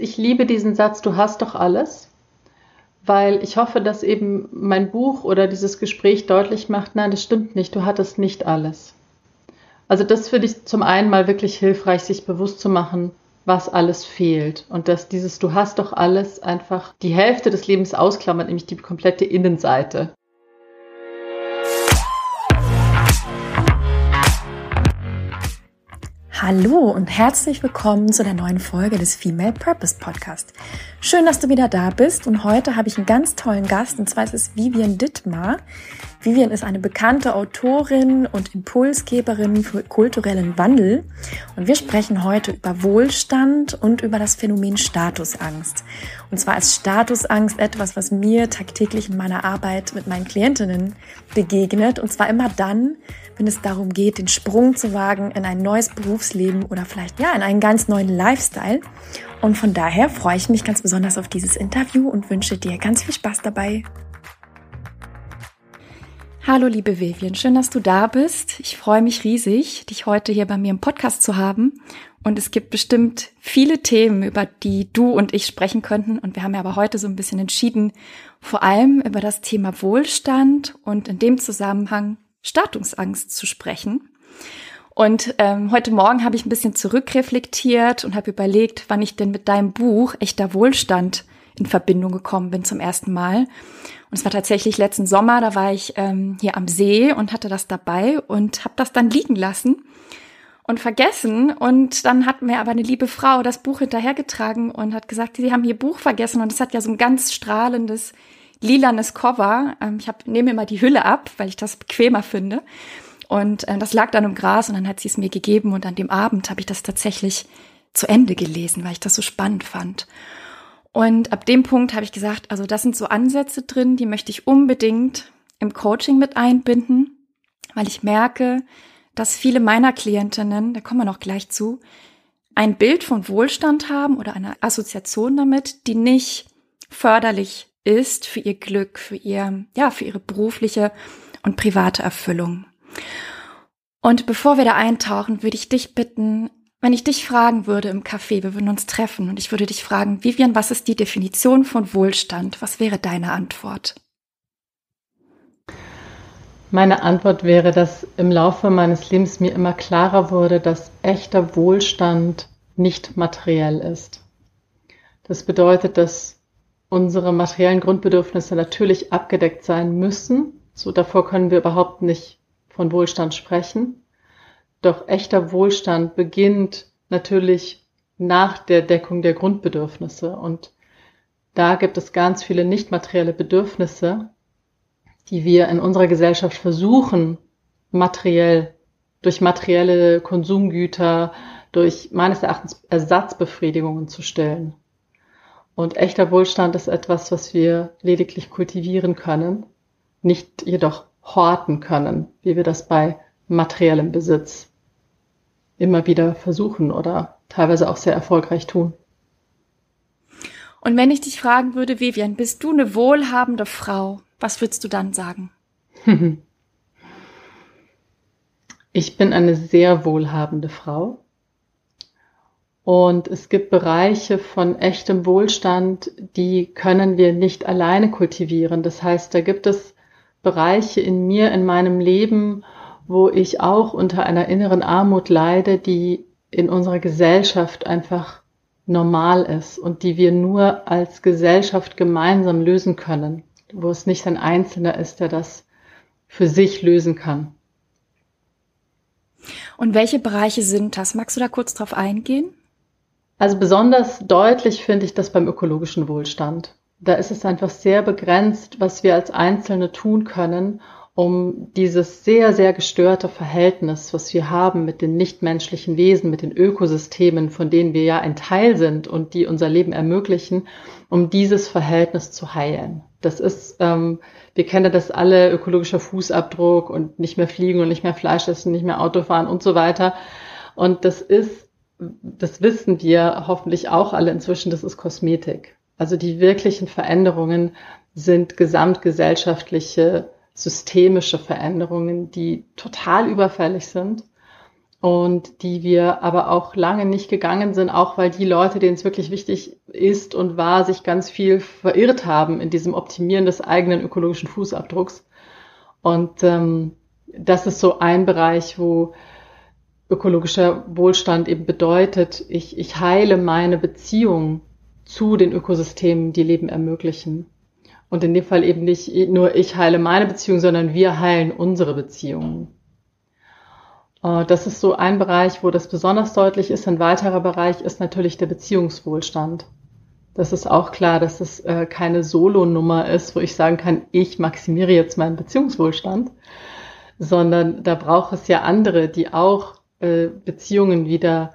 Ich liebe diesen Satz, du hast doch alles, weil ich hoffe, dass eben mein Buch oder dieses Gespräch deutlich macht, nein, das stimmt nicht, du hattest nicht alles. Also das finde ich zum einen mal wirklich hilfreich, sich bewusst zu machen, was alles fehlt und dass dieses Du hast doch alles einfach die Hälfte des Lebens ausklammert, nämlich die komplette Innenseite. Hallo und herzlich willkommen zu der neuen Folge des Female Purpose Podcast. Schön, dass du wieder da bist und heute habe ich einen ganz tollen Gast und zwar ist es Vivian Dittmar. Vivian ist eine bekannte Autorin und Impulsgeberin für kulturellen Wandel und wir sprechen heute über Wohlstand und über das Phänomen Statusangst. Und zwar ist Statusangst etwas, was mir tagtäglich in meiner Arbeit mit meinen Klientinnen begegnet und zwar immer dann, wenn es darum geht, den Sprung zu wagen in ein neues Berufsleben oder vielleicht ja in einen ganz neuen Lifestyle. Und von daher freue ich mich ganz besonders auf dieses Interview und wünsche dir ganz viel Spaß dabei. Hallo liebe Vivian, schön, dass du da bist. Ich freue mich riesig, dich heute hier bei mir im Podcast zu haben. Und es gibt bestimmt viele Themen, über die du und ich sprechen könnten. Und wir haben ja aber heute so ein bisschen entschieden, vor allem über das Thema Wohlstand und in dem Zusammenhang Statusangst zu sprechen. Und ähm, heute Morgen habe ich ein bisschen zurückreflektiert und habe überlegt, wann ich denn mit deinem Buch Echter Wohlstand in Verbindung gekommen bin zum ersten Mal. Und es war tatsächlich letzten Sommer, da war ich ähm, hier am See und hatte das dabei und habe das dann liegen lassen und vergessen. Und dann hat mir aber eine liebe Frau das Buch hinterhergetragen und hat gesagt, sie haben ihr Buch vergessen. Und es hat ja so ein ganz strahlendes lilanes Cover. Ähm, ich hab, nehme immer die Hülle ab, weil ich das bequemer finde. Und äh, das lag dann im Gras und dann hat sie es mir gegeben und an dem Abend habe ich das tatsächlich zu Ende gelesen, weil ich das so spannend fand. Und ab dem Punkt habe ich gesagt, also das sind so Ansätze drin, die möchte ich unbedingt im Coaching mit einbinden, weil ich merke, dass viele meiner Klientinnen, da kommen wir noch gleich zu, ein Bild von Wohlstand haben oder eine Assoziation damit, die nicht förderlich ist für ihr Glück, für ihr, ja, für ihre berufliche und private Erfüllung. Und bevor wir da eintauchen, würde ich dich bitten, wenn ich dich fragen würde im Café, wir würden uns treffen und ich würde dich fragen, Vivian, was ist die Definition von Wohlstand? Was wäre deine Antwort? Meine Antwort wäre, dass im Laufe meines Lebens mir immer klarer wurde, dass echter Wohlstand nicht materiell ist. Das bedeutet, dass unsere materiellen Grundbedürfnisse natürlich abgedeckt sein müssen. So davor können wir überhaupt nicht von Wohlstand sprechen. Doch echter Wohlstand beginnt natürlich nach der Deckung der Grundbedürfnisse. Und da gibt es ganz viele nicht materielle Bedürfnisse, die wir in unserer Gesellschaft versuchen, materiell, durch materielle Konsumgüter, durch meines Erachtens Ersatzbefriedigungen zu stellen. Und echter Wohlstand ist etwas, was wir lediglich kultivieren können, nicht jedoch horten können, wie wir das bei materiellem Besitz immer wieder versuchen oder teilweise auch sehr erfolgreich tun. Und wenn ich dich fragen würde, Vivian, bist du eine wohlhabende Frau? Was würdest du dann sagen? Ich bin eine sehr wohlhabende Frau. Und es gibt Bereiche von echtem Wohlstand, die können wir nicht alleine kultivieren. Das heißt, da gibt es Bereiche in mir, in meinem Leben, wo ich auch unter einer inneren Armut leide, die in unserer Gesellschaft einfach normal ist und die wir nur als Gesellschaft gemeinsam lösen können, wo es nicht ein Einzelner ist, der das für sich lösen kann. Und welche Bereiche sind das? Magst du da kurz drauf eingehen? Also besonders deutlich finde ich das beim ökologischen Wohlstand. Da ist es einfach sehr begrenzt, was wir als Einzelne tun können, um dieses sehr, sehr gestörte Verhältnis, was wir haben mit den nichtmenschlichen Wesen, mit den Ökosystemen, von denen wir ja ein Teil sind und die unser Leben ermöglichen, um dieses Verhältnis zu heilen. Das ist, ähm, wir kennen das alle, ökologischer Fußabdruck und nicht mehr fliegen und nicht mehr Fleisch essen, nicht mehr Auto fahren und so weiter. Und das ist das wissen wir hoffentlich auch alle inzwischen, das ist Kosmetik. Also die wirklichen Veränderungen sind gesamtgesellschaftliche, systemische Veränderungen, die total überfällig sind und die wir aber auch lange nicht gegangen sind, auch weil die Leute, denen es wirklich wichtig ist und war, sich ganz viel verirrt haben in diesem Optimieren des eigenen ökologischen Fußabdrucks. Und ähm, das ist so ein Bereich, wo ökologischer Wohlstand eben bedeutet, ich, ich heile meine Beziehung zu den Ökosystemen, die Leben ermöglichen. Und in dem Fall eben nicht nur ich heile meine Beziehung, sondern wir heilen unsere Beziehungen. Äh, das ist so ein Bereich, wo das besonders deutlich ist. Ein weiterer Bereich ist natürlich der Beziehungswohlstand. Das ist auch klar, dass es äh, keine Solo-Nummer ist, wo ich sagen kann, ich maximiere jetzt meinen Beziehungswohlstand, sondern da braucht es ja andere, die auch äh, Beziehungen wieder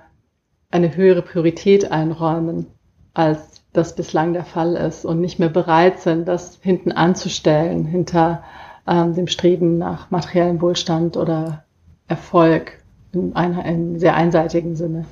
eine höhere Priorität einräumen, als das bislang der Fall ist und nicht mehr bereit sind, das hinten anzustellen, hinter ähm, dem Streben nach materiellem Wohlstand oder Erfolg in einem sehr einseitigen Sinne.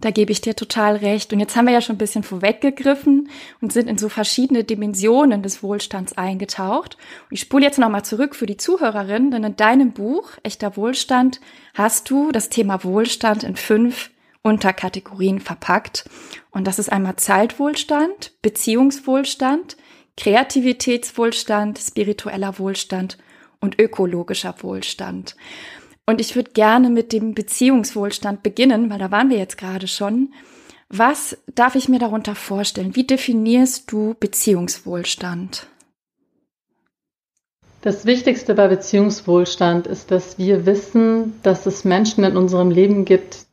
Da gebe ich dir total recht. Und jetzt haben wir ja schon ein bisschen vorweggegriffen und sind in so verschiedene Dimensionen des Wohlstands eingetaucht. Und ich spule jetzt nochmal zurück für die Zuhörerin, denn in deinem Buch Echter Wohlstand hast du das Thema Wohlstand in fünf Unterkategorien verpackt. Und das ist einmal Zeitwohlstand, Beziehungswohlstand, Kreativitätswohlstand, spiritueller Wohlstand und ökologischer Wohlstand. Und ich würde gerne mit dem Beziehungswohlstand beginnen, weil da waren wir jetzt gerade schon. Was darf ich mir darunter vorstellen? Wie definierst du Beziehungswohlstand? Das Wichtigste bei Beziehungswohlstand ist, dass wir wissen, dass es Menschen in unserem Leben gibt,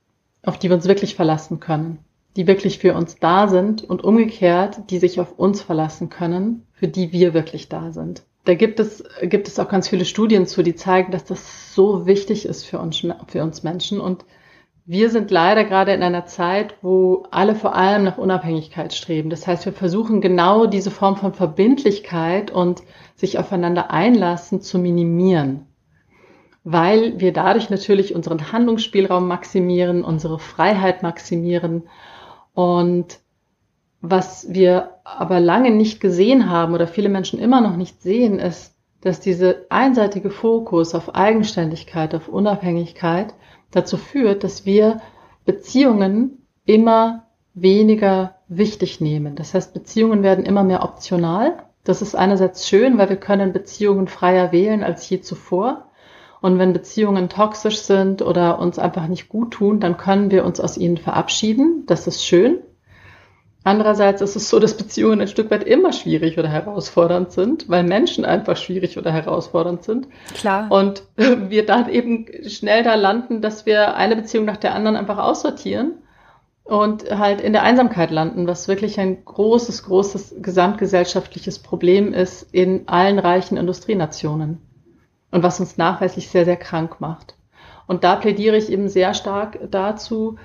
auf die wir uns wirklich verlassen können, die wirklich für uns da sind und umgekehrt, die sich auf uns verlassen können, für die wir wirklich da sind da gibt es, gibt es auch ganz viele Studien zu, die zeigen, dass das so wichtig ist für uns, für uns Menschen. Und wir sind leider gerade in einer Zeit, wo alle vor allem nach Unabhängigkeit streben. Das heißt, wir versuchen genau diese Form von Verbindlichkeit und sich aufeinander einlassen zu minimieren, weil wir dadurch natürlich unseren Handlungsspielraum maximieren, unsere Freiheit maximieren und was wir aber lange nicht gesehen haben oder viele Menschen immer noch nicht sehen, ist, dass diese einseitige Fokus auf Eigenständigkeit, auf Unabhängigkeit dazu führt, dass wir Beziehungen immer weniger wichtig nehmen. Das heißt, Beziehungen werden immer mehr optional. Das ist einerseits schön, weil wir können Beziehungen freier wählen als je zuvor. Und wenn Beziehungen toxisch sind oder uns einfach nicht gut tun, dann können wir uns aus ihnen verabschieden. Das ist schön. Andererseits ist es so, dass Beziehungen ein Stück weit immer schwierig oder herausfordernd sind, weil Menschen einfach schwierig oder herausfordernd sind. Klar. Und wir dann eben schnell da landen, dass wir eine Beziehung nach der anderen einfach aussortieren und halt in der Einsamkeit landen, was wirklich ein großes, großes gesamtgesellschaftliches Problem ist in allen reichen Industrienationen und was uns nachweislich sehr, sehr krank macht. Und da plädiere ich eben sehr stark dazu,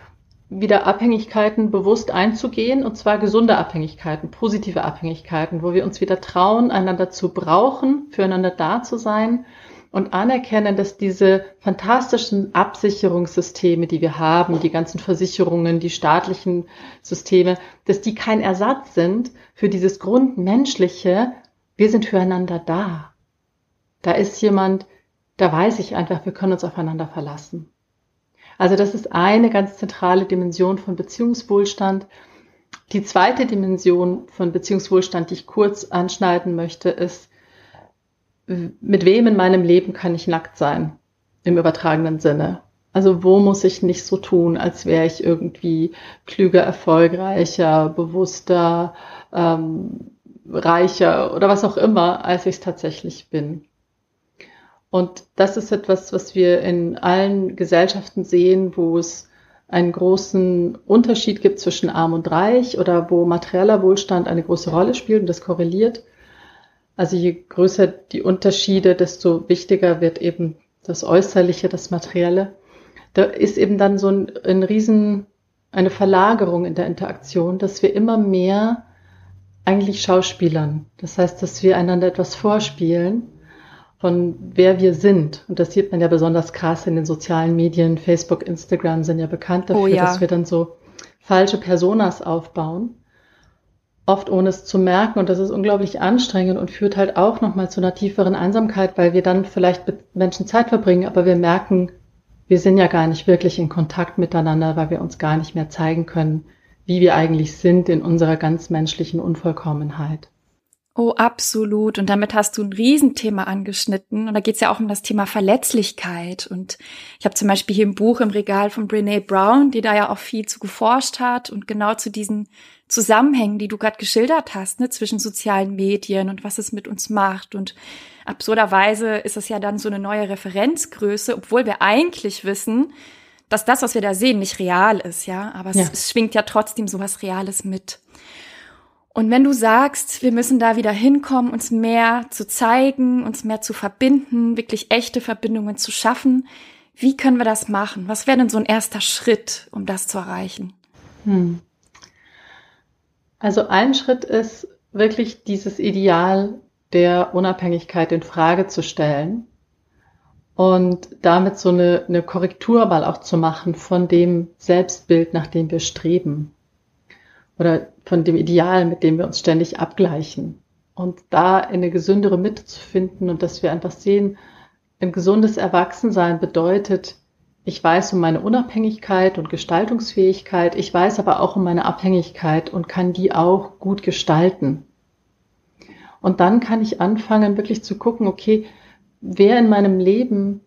wieder Abhängigkeiten bewusst einzugehen, und zwar gesunde Abhängigkeiten, positive Abhängigkeiten, wo wir uns wieder trauen, einander zu brauchen, füreinander da zu sein und anerkennen, dass diese fantastischen Absicherungssysteme, die wir haben, die ganzen Versicherungen, die staatlichen Systeme, dass die kein Ersatz sind für dieses grundmenschliche, wir sind füreinander da. Da ist jemand, da weiß ich einfach, wir können uns aufeinander verlassen. Also das ist eine ganz zentrale Dimension von Beziehungswohlstand. Die zweite Dimension von Beziehungswohlstand, die ich kurz anschneiden möchte, ist, mit wem in meinem Leben kann ich nackt sein? Im übertragenen Sinne. Also wo muss ich nicht so tun, als wäre ich irgendwie klüger, erfolgreicher, bewusster, ähm, reicher oder was auch immer, als ich es tatsächlich bin. Und das ist etwas, was wir in allen Gesellschaften sehen, wo es einen großen Unterschied gibt zwischen arm und reich oder wo materieller Wohlstand eine große Rolle spielt und das korreliert. Also je größer die Unterschiede, desto wichtiger wird eben das Äußerliche, das Materielle. Da ist eben dann so ein, ein Riesen, eine Verlagerung in der Interaktion, dass wir immer mehr eigentlich Schauspielern. Das heißt, dass wir einander etwas vorspielen von wer wir sind. Und das sieht man ja besonders krass in den sozialen Medien. Facebook, Instagram sind ja bekannt dafür, oh ja. dass wir dann so falsche Personas aufbauen. Oft ohne es zu merken. Und das ist unglaublich anstrengend und führt halt auch nochmal zu einer tieferen Einsamkeit, weil wir dann vielleicht mit Menschen Zeit verbringen, aber wir merken wir sind ja gar nicht wirklich in Kontakt miteinander, weil wir uns gar nicht mehr zeigen können, wie wir eigentlich sind in unserer ganz menschlichen Unvollkommenheit. Oh, absolut. Und damit hast du ein Riesenthema angeschnitten. Und da geht es ja auch um das Thema Verletzlichkeit. Und ich habe zum Beispiel hier ein Buch im Regal von Brene Brown, die da ja auch viel zu geforscht hat und genau zu diesen Zusammenhängen, die du gerade geschildert hast, ne, zwischen sozialen Medien und was es mit uns macht. Und absurderweise ist es ja dann so eine neue Referenzgröße, obwohl wir eigentlich wissen, dass das, was wir da sehen, nicht real ist, ja. Aber ja. Es, es schwingt ja trotzdem sowas Reales mit. Und wenn du sagst, wir müssen da wieder hinkommen, uns mehr zu zeigen, uns mehr zu verbinden, wirklich echte Verbindungen zu schaffen, wie können wir das machen? Was wäre denn so ein erster Schritt, um das zu erreichen? Hm. Also ein Schritt ist wirklich dieses Ideal der Unabhängigkeit in Frage zu stellen und damit so eine, eine Korrektur mal auch zu machen von dem Selbstbild, nach dem wir streben oder von dem Ideal, mit dem wir uns ständig abgleichen. Und da eine gesündere Mitte zu finden und dass wir einfach sehen, ein gesundes Erwachsensein bedeutet, ich weiß um meine Unabhängigkeit und Gestaltungsfähigkeit, ich weiß aber auch um meine Abhängigkeit und kann die auch gut gestalten. Und dann kann ich anfangen, wirklich zu gucken, okay, wer in meinem Leben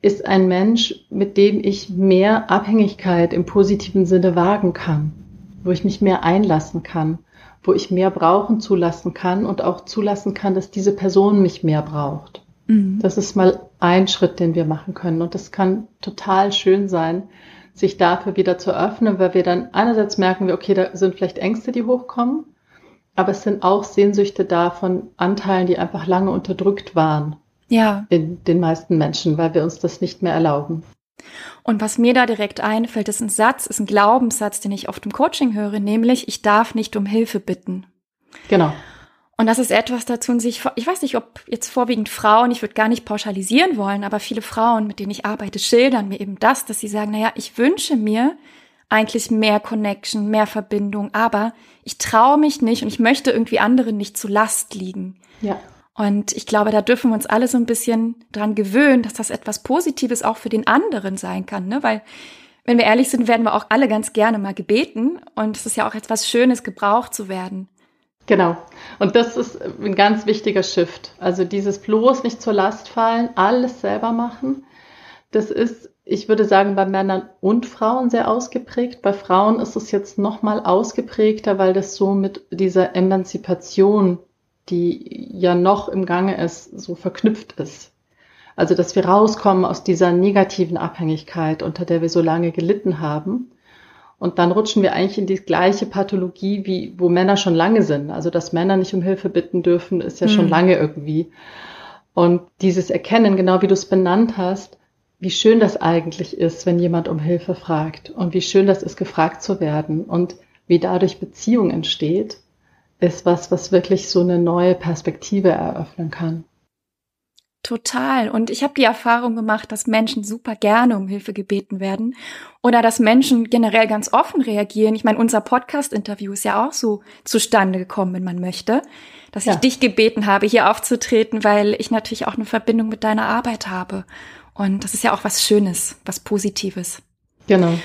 ist ein Mensch, mit dem ich mehr Abhängigkeit im positiven Sinne wagen kann wo ich mich mehr einlassen kann, wo ich mehr brauchen zulassen kann und auch zulassen kann, dass diese Person mich mehr braucht. Mhm. Das ist mal ein Schritt, den wir machen können. Und das kann total schön sein, sich dafür wieder zu öffnen, weil wir dann einerseits merken wir, okay, da sind vielleicht Ängste, die hochkommen, aber es sind auch Sehnsüchte da von Anteilen, die einfach lange unterdrückt waren. Ja. In den meisten Menschen, weil wir uns das nicht mehr erlauben. Und was mir da direkt einfällt, ist ein Satz, ist ein Glaubenssatz, den ich oft im Coaching höre, nämlich ich darf nicht um Hilfe bitten. Genau. Und das ist etwas dazu, sich, ich weiß nicht, ob jetzt vorwiegend Frauen, ich würde gar nicht pauschalisieren wollen, aber viele Frauen, mit denen ich arbeite, schildern mir eben das, dass sie sagen, naja, ich wünsche mir eigentlich mehr Connection, mehr Verbindung, aber ich traue mich nicht und ich möchte irgendwie anderen nicht zu Last liegen. Ja. Und ich glaube, da dürfen wir uns alle so ein bisschen dran gewöhnen, dass das etwas Positives auch für den anderen sein kann, ne? Weil, wenn wir ehrlich sind, werden wir auch alle ganz gerne mal gebeten. Und es ist ja auch etwas Schönes, gebraucht zu werden. Genau. Und das ist ein ganz wichtiger Shift. Also dieses bloß nicht zur Last fallen, alles selber machen. Das ist, ich würde sagen, bei Männern und Frauen sehr ausgeprägt. Bei Frauen ist es jetzt noch mal ausgeprägter, weil das so mit dieser Emanzipation die ja noch im Gange ist, so verknüpft ist. Also, dass wir rauskommen aus dieser negativen Abhängigkeit, unter der wir so lange gelitten haben. Und dann rutschen wir eigentlich in die gleiche Pathologie, wie wo Männer schon lange sind. Also, dass Männer nicht um Hilfe bitten dürfen, ist ja mhm. schon lange irgendwie. Und dieses Erkennen, genau wie du es benannt hast, wie schön das eigentlich ist, wenn jemand um Hilfe fragt und wie schön das ist, gefragt zu werden und wie dadurch Beziehung entsteht ist was, was wirklich so eine neue Perspektive eröffnen kann. Total. Und ich habe die Erfahrung gemacht, dass Menschen super gerne um Hilfe gebeten werden oder dass Menschen generell ganz offen reagieren. Ich meine, unser Podcast-Interview ist ja auch so zustande gekommen, wenn man möchte, dass ja. ich dich gebeten habe, hier aufzutreten, weil ich natürlich auch eine Verbindung mit deiner Arbeit habe. Und das ist ja auch was Schönes, was Positives. Genau.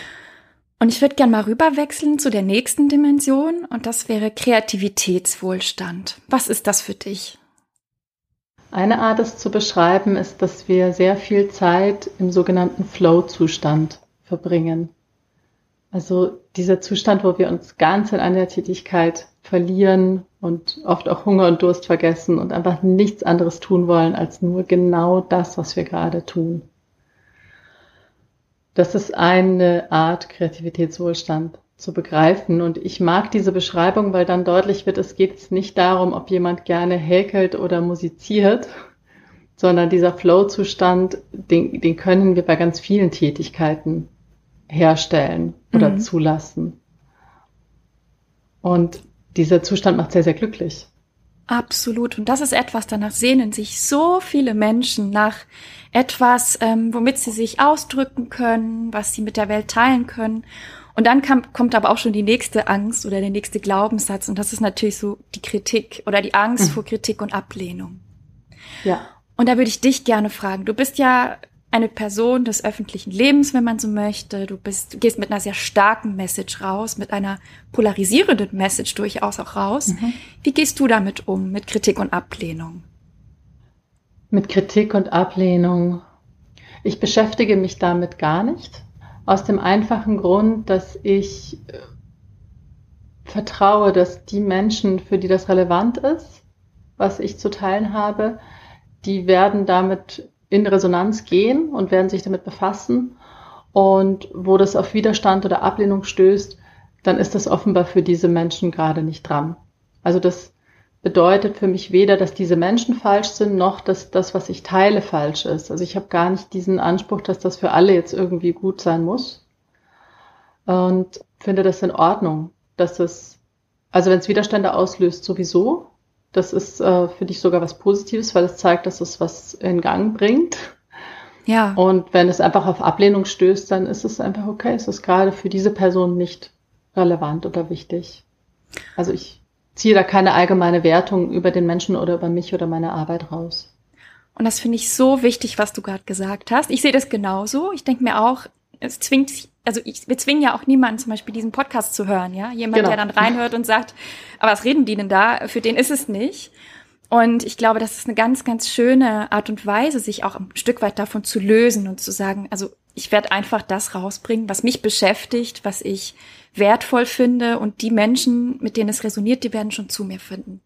Und ich würde gerne mal rüberwechseln zu der nächsten Dimension und das wäre Kreativitätswohlstand. Was ist das für dich? Eine Art, es zu beschreiben, ist, dass wir sehr viel Zeit im sogenannten Flow-Zustand verbringen. Also dieser Zustand, wo wir uns ganz in einer Tätigkeit verlieren und oft auch Hunger und Durst vergessen und einfach nichts anderes tun wollen als nur genau das, was wir gerade tun. Das ist eine Art, Kreativitätswohlstand zu begreifen. Und ich mag diese Beschreibung, weil dann deutlich wird, es geht nicht darum, ob jemand gerne häkelt oder musiziert, sondern dieser Flow-Zustand, den, den können wir bei ganz vielen Tätigkeiten herstellen oder mhm. zulassen. Und dieser Zustand macht sehr, sehr glücklich. Absolut. Und das ist etwas, danach sehnen sich so viele Menschen nach etwas, ähm, womit sie sich ausdrücken können, was sie mit der Welt teilen können. Und dann kam, kommt aber auch schon die nächste Angst oder der nächste Glaubenssatz. Und das ist natürlich so die Kritik oder die Angst mhm. vor Kritik und Ablehnung. Ja. Und da würde ich dich gerne fragen. Du bist ja eine Person des öffentlichen Lebens, wenn man so möchte. Du bist, du gehst mit einer sehr starken Message raus, mit einer polarisierenden Message durchaus auch raus. Mhm. Wie gehst du damit um, mit Kritik und Ablehnung? Mit Kritik und Ablehnung. Ich beschäftige mich damit gar nicht. Aus dem einfachen Grund, dass ich äh, vertraue, dass die Menschen, für die das relevant ist, was ich zu teilen habe, die werden damit in Resonanz gehen und werden sich damit befassen. Und wo das auf Widerstand oder Ablehnung stößt, dann ist das offenbar für diese Menschen gerade nicht dran. Also das bedeutet für mich weder, dass diese Menschen falsch sind, noch dass das, was ich teile, falsch ist. Also ich habe gar nicht diesen Anspruch, dass das für alle jetzt irgendwie gut sein muss. Und finde das in Ordnung, dass es, also wenn es Widerstände auslöst, sowieso, das ist äh, für dich sogar was Positives, weil es zeigt, dass es was in Gang bringt. Ja. Und wenn es einfach auf Ablehnung stößt, dann ist es einfach okay. Es ist gerade für diese Person nicht relevant oder wichtig. Also ich ziehe da keine allgemeine Wertung über den Menschen oder über mich oder meine Arbeit raus. Und das finde ich so wichtig, was du gerade gesagt hast. Ich sehe das genauso. Ich denke mir auch, es zwingt sich, also ich, wir zwingen ja auch niemanden zum Beispiel diesen Podcast zu hören, ja. Jemand, genau. der dann reinhört und sagt, aber was reden die denn da? Für den ist es nicht. Und ich glaube, das ist eine ganz, ganz schöne Art und Weise, sich auch ein Stück weit davon zu lösen und zu sagen, also ich werde einfach das rausbringen, was mich beschäftigt, was ich wertvoll finde und die Menschen, mit denen es resoniert, die werden schon zu mir finden.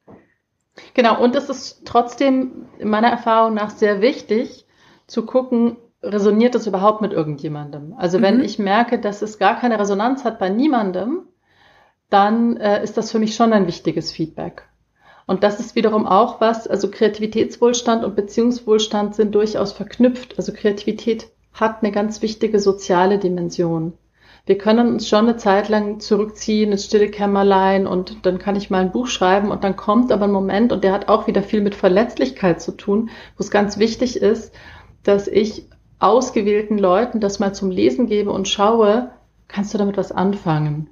Genau, und es ist trotzdem meiner Erfahrung nach sehr wichtig zu gucken, resoniert das überhaupt mit irgendjemandem? Also wenn mhm. ich merke, dass es gar keine Resonanz hat bei niemandem, dann äh, ist das für mich schon ein wichtiges Feedback. Und das ist wiederum auch was, also Kreativitätswohlstand und Beziehungswohlstand sind durchaus verknüpft. Also Kreativität hat eine ganz wichtige soziale Dimension. Wir können uns schon eine Zeit lang zurückziehen ins stille Kämmerlein und dann kann ich mal ein Buch schreiben und dann kommt aber ein Moment und der hat auch wieder viel mit Verletzlichkeit zu tun, wo es ganz wichtig ist, dass ich ausgewählten Leuten das mal zum Lesen gebe und schaue, kannst du damit was anfangen?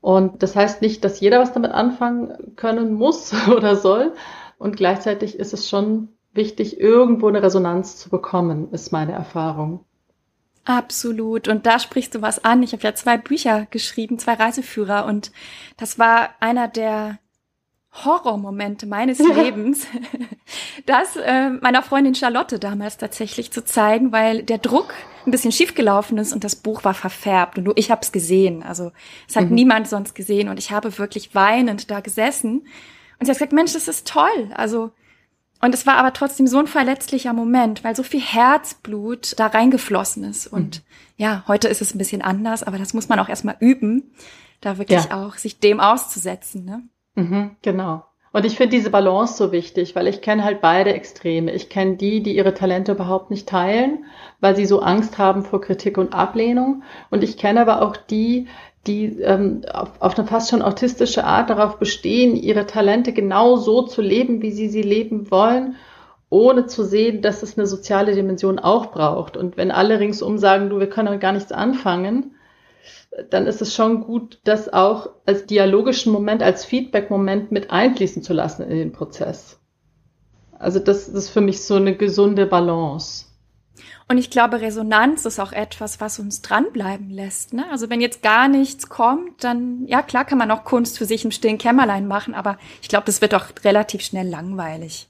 Und das heißt nicht, dass jeder was damit anfangen können muss oder soll. Und gleichzeitig ist es schon wichtig, irgendwo eine Resonanz zu bekommen, ist meine Erfahrung. Absolut. Und da sprichst du was an. Ich habe ja zwei Bücher geschrieben, zwei Reiseführer. Und das war einer der Horrormomente meines ja. Lebens, das äh, meiner Freundin Charlotte damals tatsächlich zu zeigen, weil der Druck ein bisschen schiefgelaufen ist und das Buch war verfärbt und nur ich habe es gesehen. Also es hat mhm. niemand sonst gesehen und ich habe wirklich weinend da gesessen und sie hat gesagt, Mensch, das ist toll. Also und es war aber trotzdem so ein verletzlicher Moment, weil so viel Herzblut da reingeflossen ist. Und mhm. ja, heute ist es ein bisschen anders, aber das muss man auch erstmal üben, da wirklich ja. auch sich dem auszusetzen. Ne? Mhm, genau. Und ich finde diese Balance so wichtig, weil ich kenne halt beide Extreme. Ich kenne die, die ihre Talente überhaupt nicht teilen, weil sie so Angst haben vor Kritik und Ablehnung. Und ich kenne aber auch die, die ähm, auf, auf eine fast schon autistische Art darauf bestehen, ihre Talente genau so zu leben, wie sie sie leben wollen, ohne zu sehen, dass es eine soziale Dimension auch braucht. Und wenn alle ringsum sagen, du, wir können gar nichts anfangen, dann ist es schon gut, das auch als dialogischen Moment, als Feedback-Moment mit einfließen zu lassen in den Prozess. Also das, ist für mich so eine gesunde Balance. Und ich glaube, Resonanz ist auch etwas, was uns dranbleiben lässt. Ne? Also wenn jetzt gar nichts kommt, dann, ja klar kann man auch Kunst für sich im stillen Kämmerlein machen, aber ich glaube, das wird auch relativ schnell langweilig.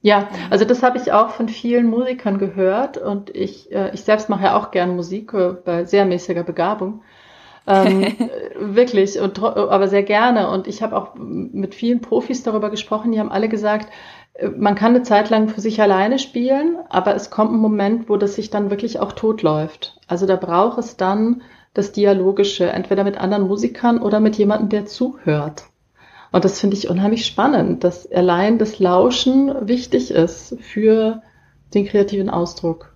Ja, also das habe ich auch von vielen Musikern gehört und ich, äh, ich selbst mache ja auch gern Musik äh, bei sehr mäßiger Begabung. ähm, wirklich, und, aber sehr gerne. Und ich habe auch mit vielen Profis darüber gesprochen, die haben alle gesagt, äh, man kann eine Zeit lang für sich alleine spielen, aber es kommt ein Moment, wo das sich dann wirklich auch totläuft. Also da braucht es dann das Dialogische, entweder mit anderen Musikern oder mit jemandem, der zuhört. Und das finde ich unheimlich spannend, dass allein das Lauschen wichtig ist für den kreativen Ausdruck.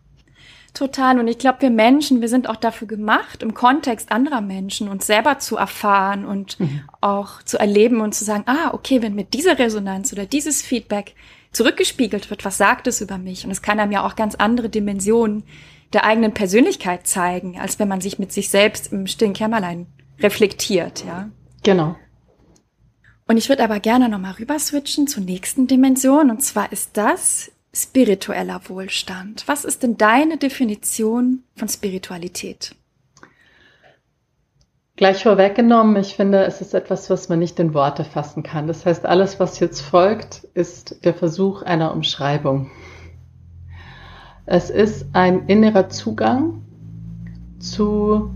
Total. Und ich glaube, wir Menschen, wir sind auch dafür gemacht, im Kontext anderer Menschen uns selber zu erfahren und mhm. auch zu erleben und zu sagen, ah, okay, wenn mir diese Resonanz oder dieses Feedback zurückgespiegelt wird, was sagt es über mich? Und es kann einem ja auch ganz andere Dimensionen der eigenen Persönlichkeit zeigen, als wenn man sich mit sich selbst im stillen Kämmerlein reflektiert, ja. Genau. Und ich würde aber gerne nochmal rüber switchen zur nächsten Dimension. Und zwar ist das spiritueller Wohlstand? Was ist denn deine Definition von Spiritualität? Gleich vorweggenommen, ich finde, es ist etwas, was man nicht in Worte fassen kann. Das heißt, alles, was jetzt folgt, ist der Versuch einer Umschreibung. Es ist ein innerer Zugang zu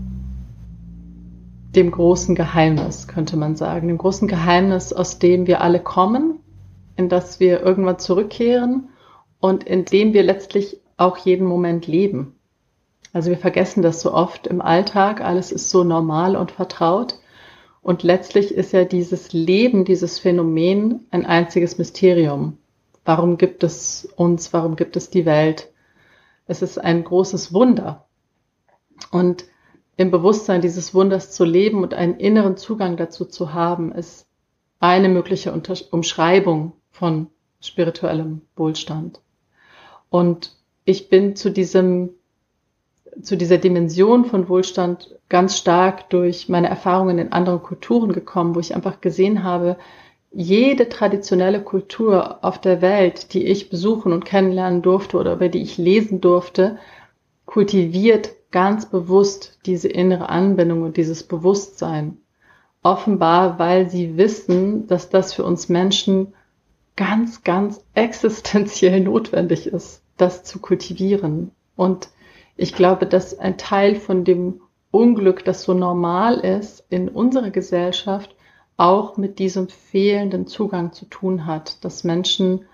dem großen Geheimnis, könnte man sagen. Dem großen Geheimnis, aus dem wir alle kommen, in das wir irgendwann zurückkehren und in dem wir letztlich auch jeden Moment leben. Also wir vergessen das so oft im Alltag, alles ist so normal und vertraut. Und letztlich ist ja dieses Leben, dieses Phänomen ein einziges Mysterium. Warum gibt es uns? Warum gibt es die Welt? Es ist ein großes Wunder. Und im Bewusstsein dieses Wunders zu leben und einen inneren Zugang dazu zu haben, ist eine mögliche Umschreibung von spirituellem Wohlstand. Und ich bin zu diesem zu dieser Dimension von Wohlstand ganz stark durch meine Erfahrungen in anderen Kulturen gekommen, wo ich einfach gesehen habe, jede traditionelle Kultur auf der Welt, die ich besuchen und kennenlernen durfte oder über die ich lesen durfte, kultiviert ganz bewusst diese innere Anbindung und dieses Bewusstsein. Offenbar, weil sie wissen, dass das für uns Menschen ganz, ganz existenziell notwendig ist, das zu kultivieren. Und ich glaube, dass ein Teil von dem Unglück, das so normal ist in unserer Gesellschaft, auch mit diesem fehlenden Zugang zu tun hat, dass Menschen,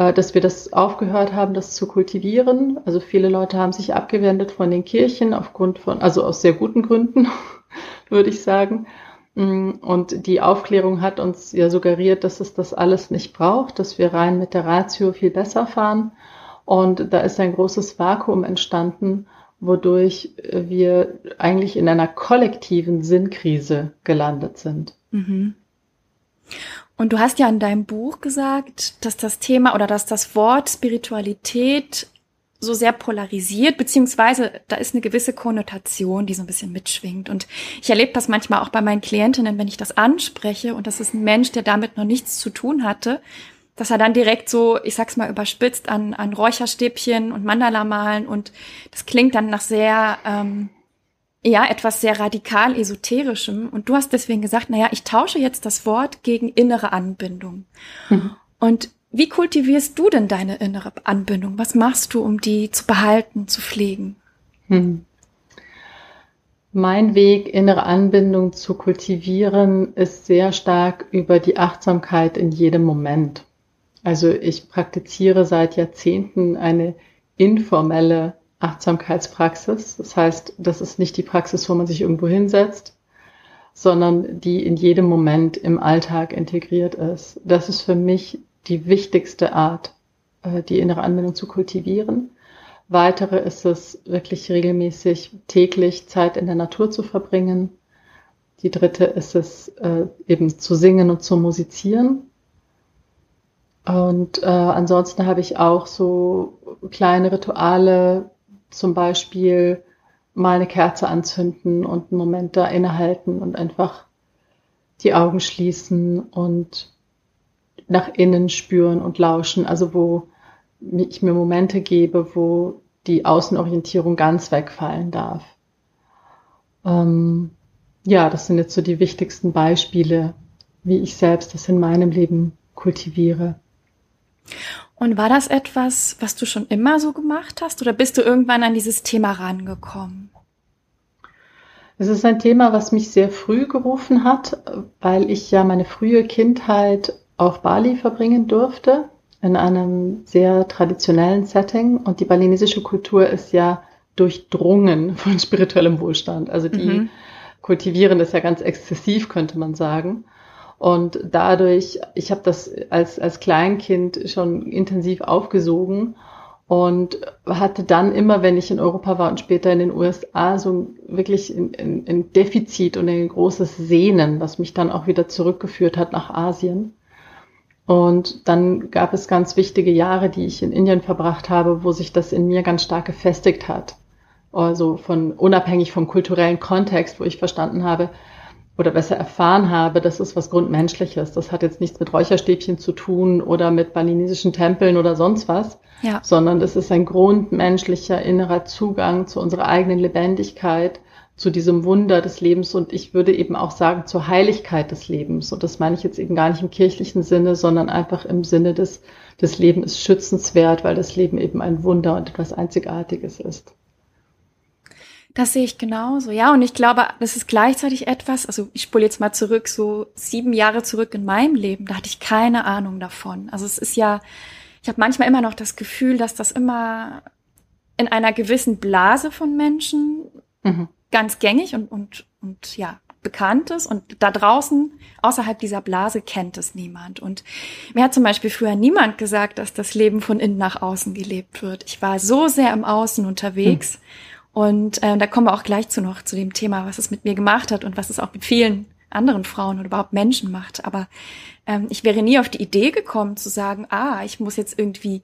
dass wir das aufgehört haben, das zu kultivieren. Also viele Leute haben sich abgewendet von den Kirchen aufgrund von, also aus sehr guten Gründen, würde ich sagen. Mm, und die Aufklärung hat uns ja suggeriert, dass es das alles nicht braucht, dass wir rein mit der Ratio viel besser fahren. Und da ist ein großes Vakuum entstanden, wodurch wir eigentlich in einer kollektiven Sinnkrise gelandet sind. Mhm. Und du hast ja in deinem Buch gesagt, dass das Thema oder dass das Wort Spiritualität so sehr polarisiert, beziehungsweise da ist eine gewisse Konnotation, die so ein bisschen mitschwingt. Und ich erlebe das manchmal auch bei meinen Klientinnen, wenn ich das anspreche und das ist ein Mensch, der damit noch nichts zu tun hatte, dass er dann direkt so, ich sag's mal überspitzt, an, an Räucherstäbchen und Mandala malen und das klingt dann nach sehr, ähm, ja, etwas sehr radikal esoterischem. Und du hast deswegen gesagt, naja, ich tausche jetzt das Wort gegen innere Anbindung. Mhm. Und wie kultivierst du denn deine innere Anbindung? Was machst du, um die zu behalten, zu pflegen? Mhm. Mein Weg, innere Anbindung zu kultivieren, ist sehr stark über die Achtsamkeit in jedem Moment. Also ich praktiziere seit Jahrzehnten eine informelle Achtsamkeitspraxis. Das heißt, das ist nicht die Praxis, wo man sich irgendwo hinsetzt, sondern die in jedem Moment im Alltag integriert ist. Das ist für mich die wichtigste Art, äh, die innere Anwendung zu kultivieren. Weitere ist es wirklich regelmäßig täglich Zeit in der Natur zu verbringen. Die dritte ist es äh, eben zu singen und zu musizieren. Und äh, ansonsten habe ich auch so kleine Rituale, zum Beispiel mal eine Kerze anzünden und einen Moment da innehalten und einfach die Augen schließen und nach innen spüren und lauschen. Also wo ich mir Momente gebe, wo die Außenorientierung ganz wegfallen darf. Ähm, ja, das sind jetzt so die wichtigsten Beispiele, wie ich selbst das in meinem Leben kultiviere. Und war das etwas, was du schon immer so gemacht hast oder bist du irgendwann an dieses Thema rangekommen? Es ist ein Thema, was mich sehr früh gerufen hat, weil ich ja meine frühe Kindheit auf Bali verbringen durfte, in einem sehr traditionellen Setting. Und die balinesische Kultur ist ja durchdrungen von spirituellem Wohlstand. Also die mhm. kultivieren das ja ganz exzessiv, könnte man sagen. Und dadurch, ich habe das als, als Kleinkind schon intensiv aufgesogen und hatte dann immer, wenn ich in Europa war und später in den USA, so wirklich ein Defizit und ein großes Sehnen, was mich dann auch wieder zurückgeführt hat nach Asien. Und dann gab es ganz wichtige Jahre, die ich in Indien verbracht habe, wo sich das in mir ganz stark gefestigt hat. Also von unabhängig vom kulturellen Kontext, wo ich verstanden habe, oder besser erfahren habe, das ist was Grundmenschliches. Das hat jetzt nichts mit Räucherstäbchen zu tun oder mit balinesischen Tempeln oder sonst was, ja. sondern das ist ein grundmenschlicher innerer Zugang zu unserer eigenen Lebendigkeit, zu diesem Wunder des Lebens und ich würde eben auch sagen zur Heiligkeit des Lebens. Und das meine ich jetzt eben gar nicht im kirchlichen Sinne, sondern einfach im Sinne des, des Leben ist schützenswert, weil das Leben eben ein Wunder und etwas Einzigartiges ist. Das sehe ich genauso. Ja, und ich glaube, das ist gleichzeitig etwas, also ich spule jetzt mal zurück, so sieben Jahre zurück in meinem Leben, da hatte ich keine Ahnung davon. Also es ist ja, ich habe manchmal immer noch das Gefühl, dass das immer in einer gewissen Blase von Menschen mhm. ganz gängig und, und, und ja, bekannt ist und da draußen, außerhalb dieser Blase, kennt es niemand. Und mir hat zum Beispiel früher niemand gesagt, dass das Leben von innen nach außen gelebt wird. Ich war so sehr im Außen unterwegs. Mhm und äh, da kommen wir auch gleich zu noch zu dem Thema, was es mit mir gemacht hat und was es auch mit vielen anderen Frauen oder überhaupt Menschen macht. Aber ähm, ich wäre nie auf die Idee gekommen zu sagen, ah, ich muss jetzt irgendwie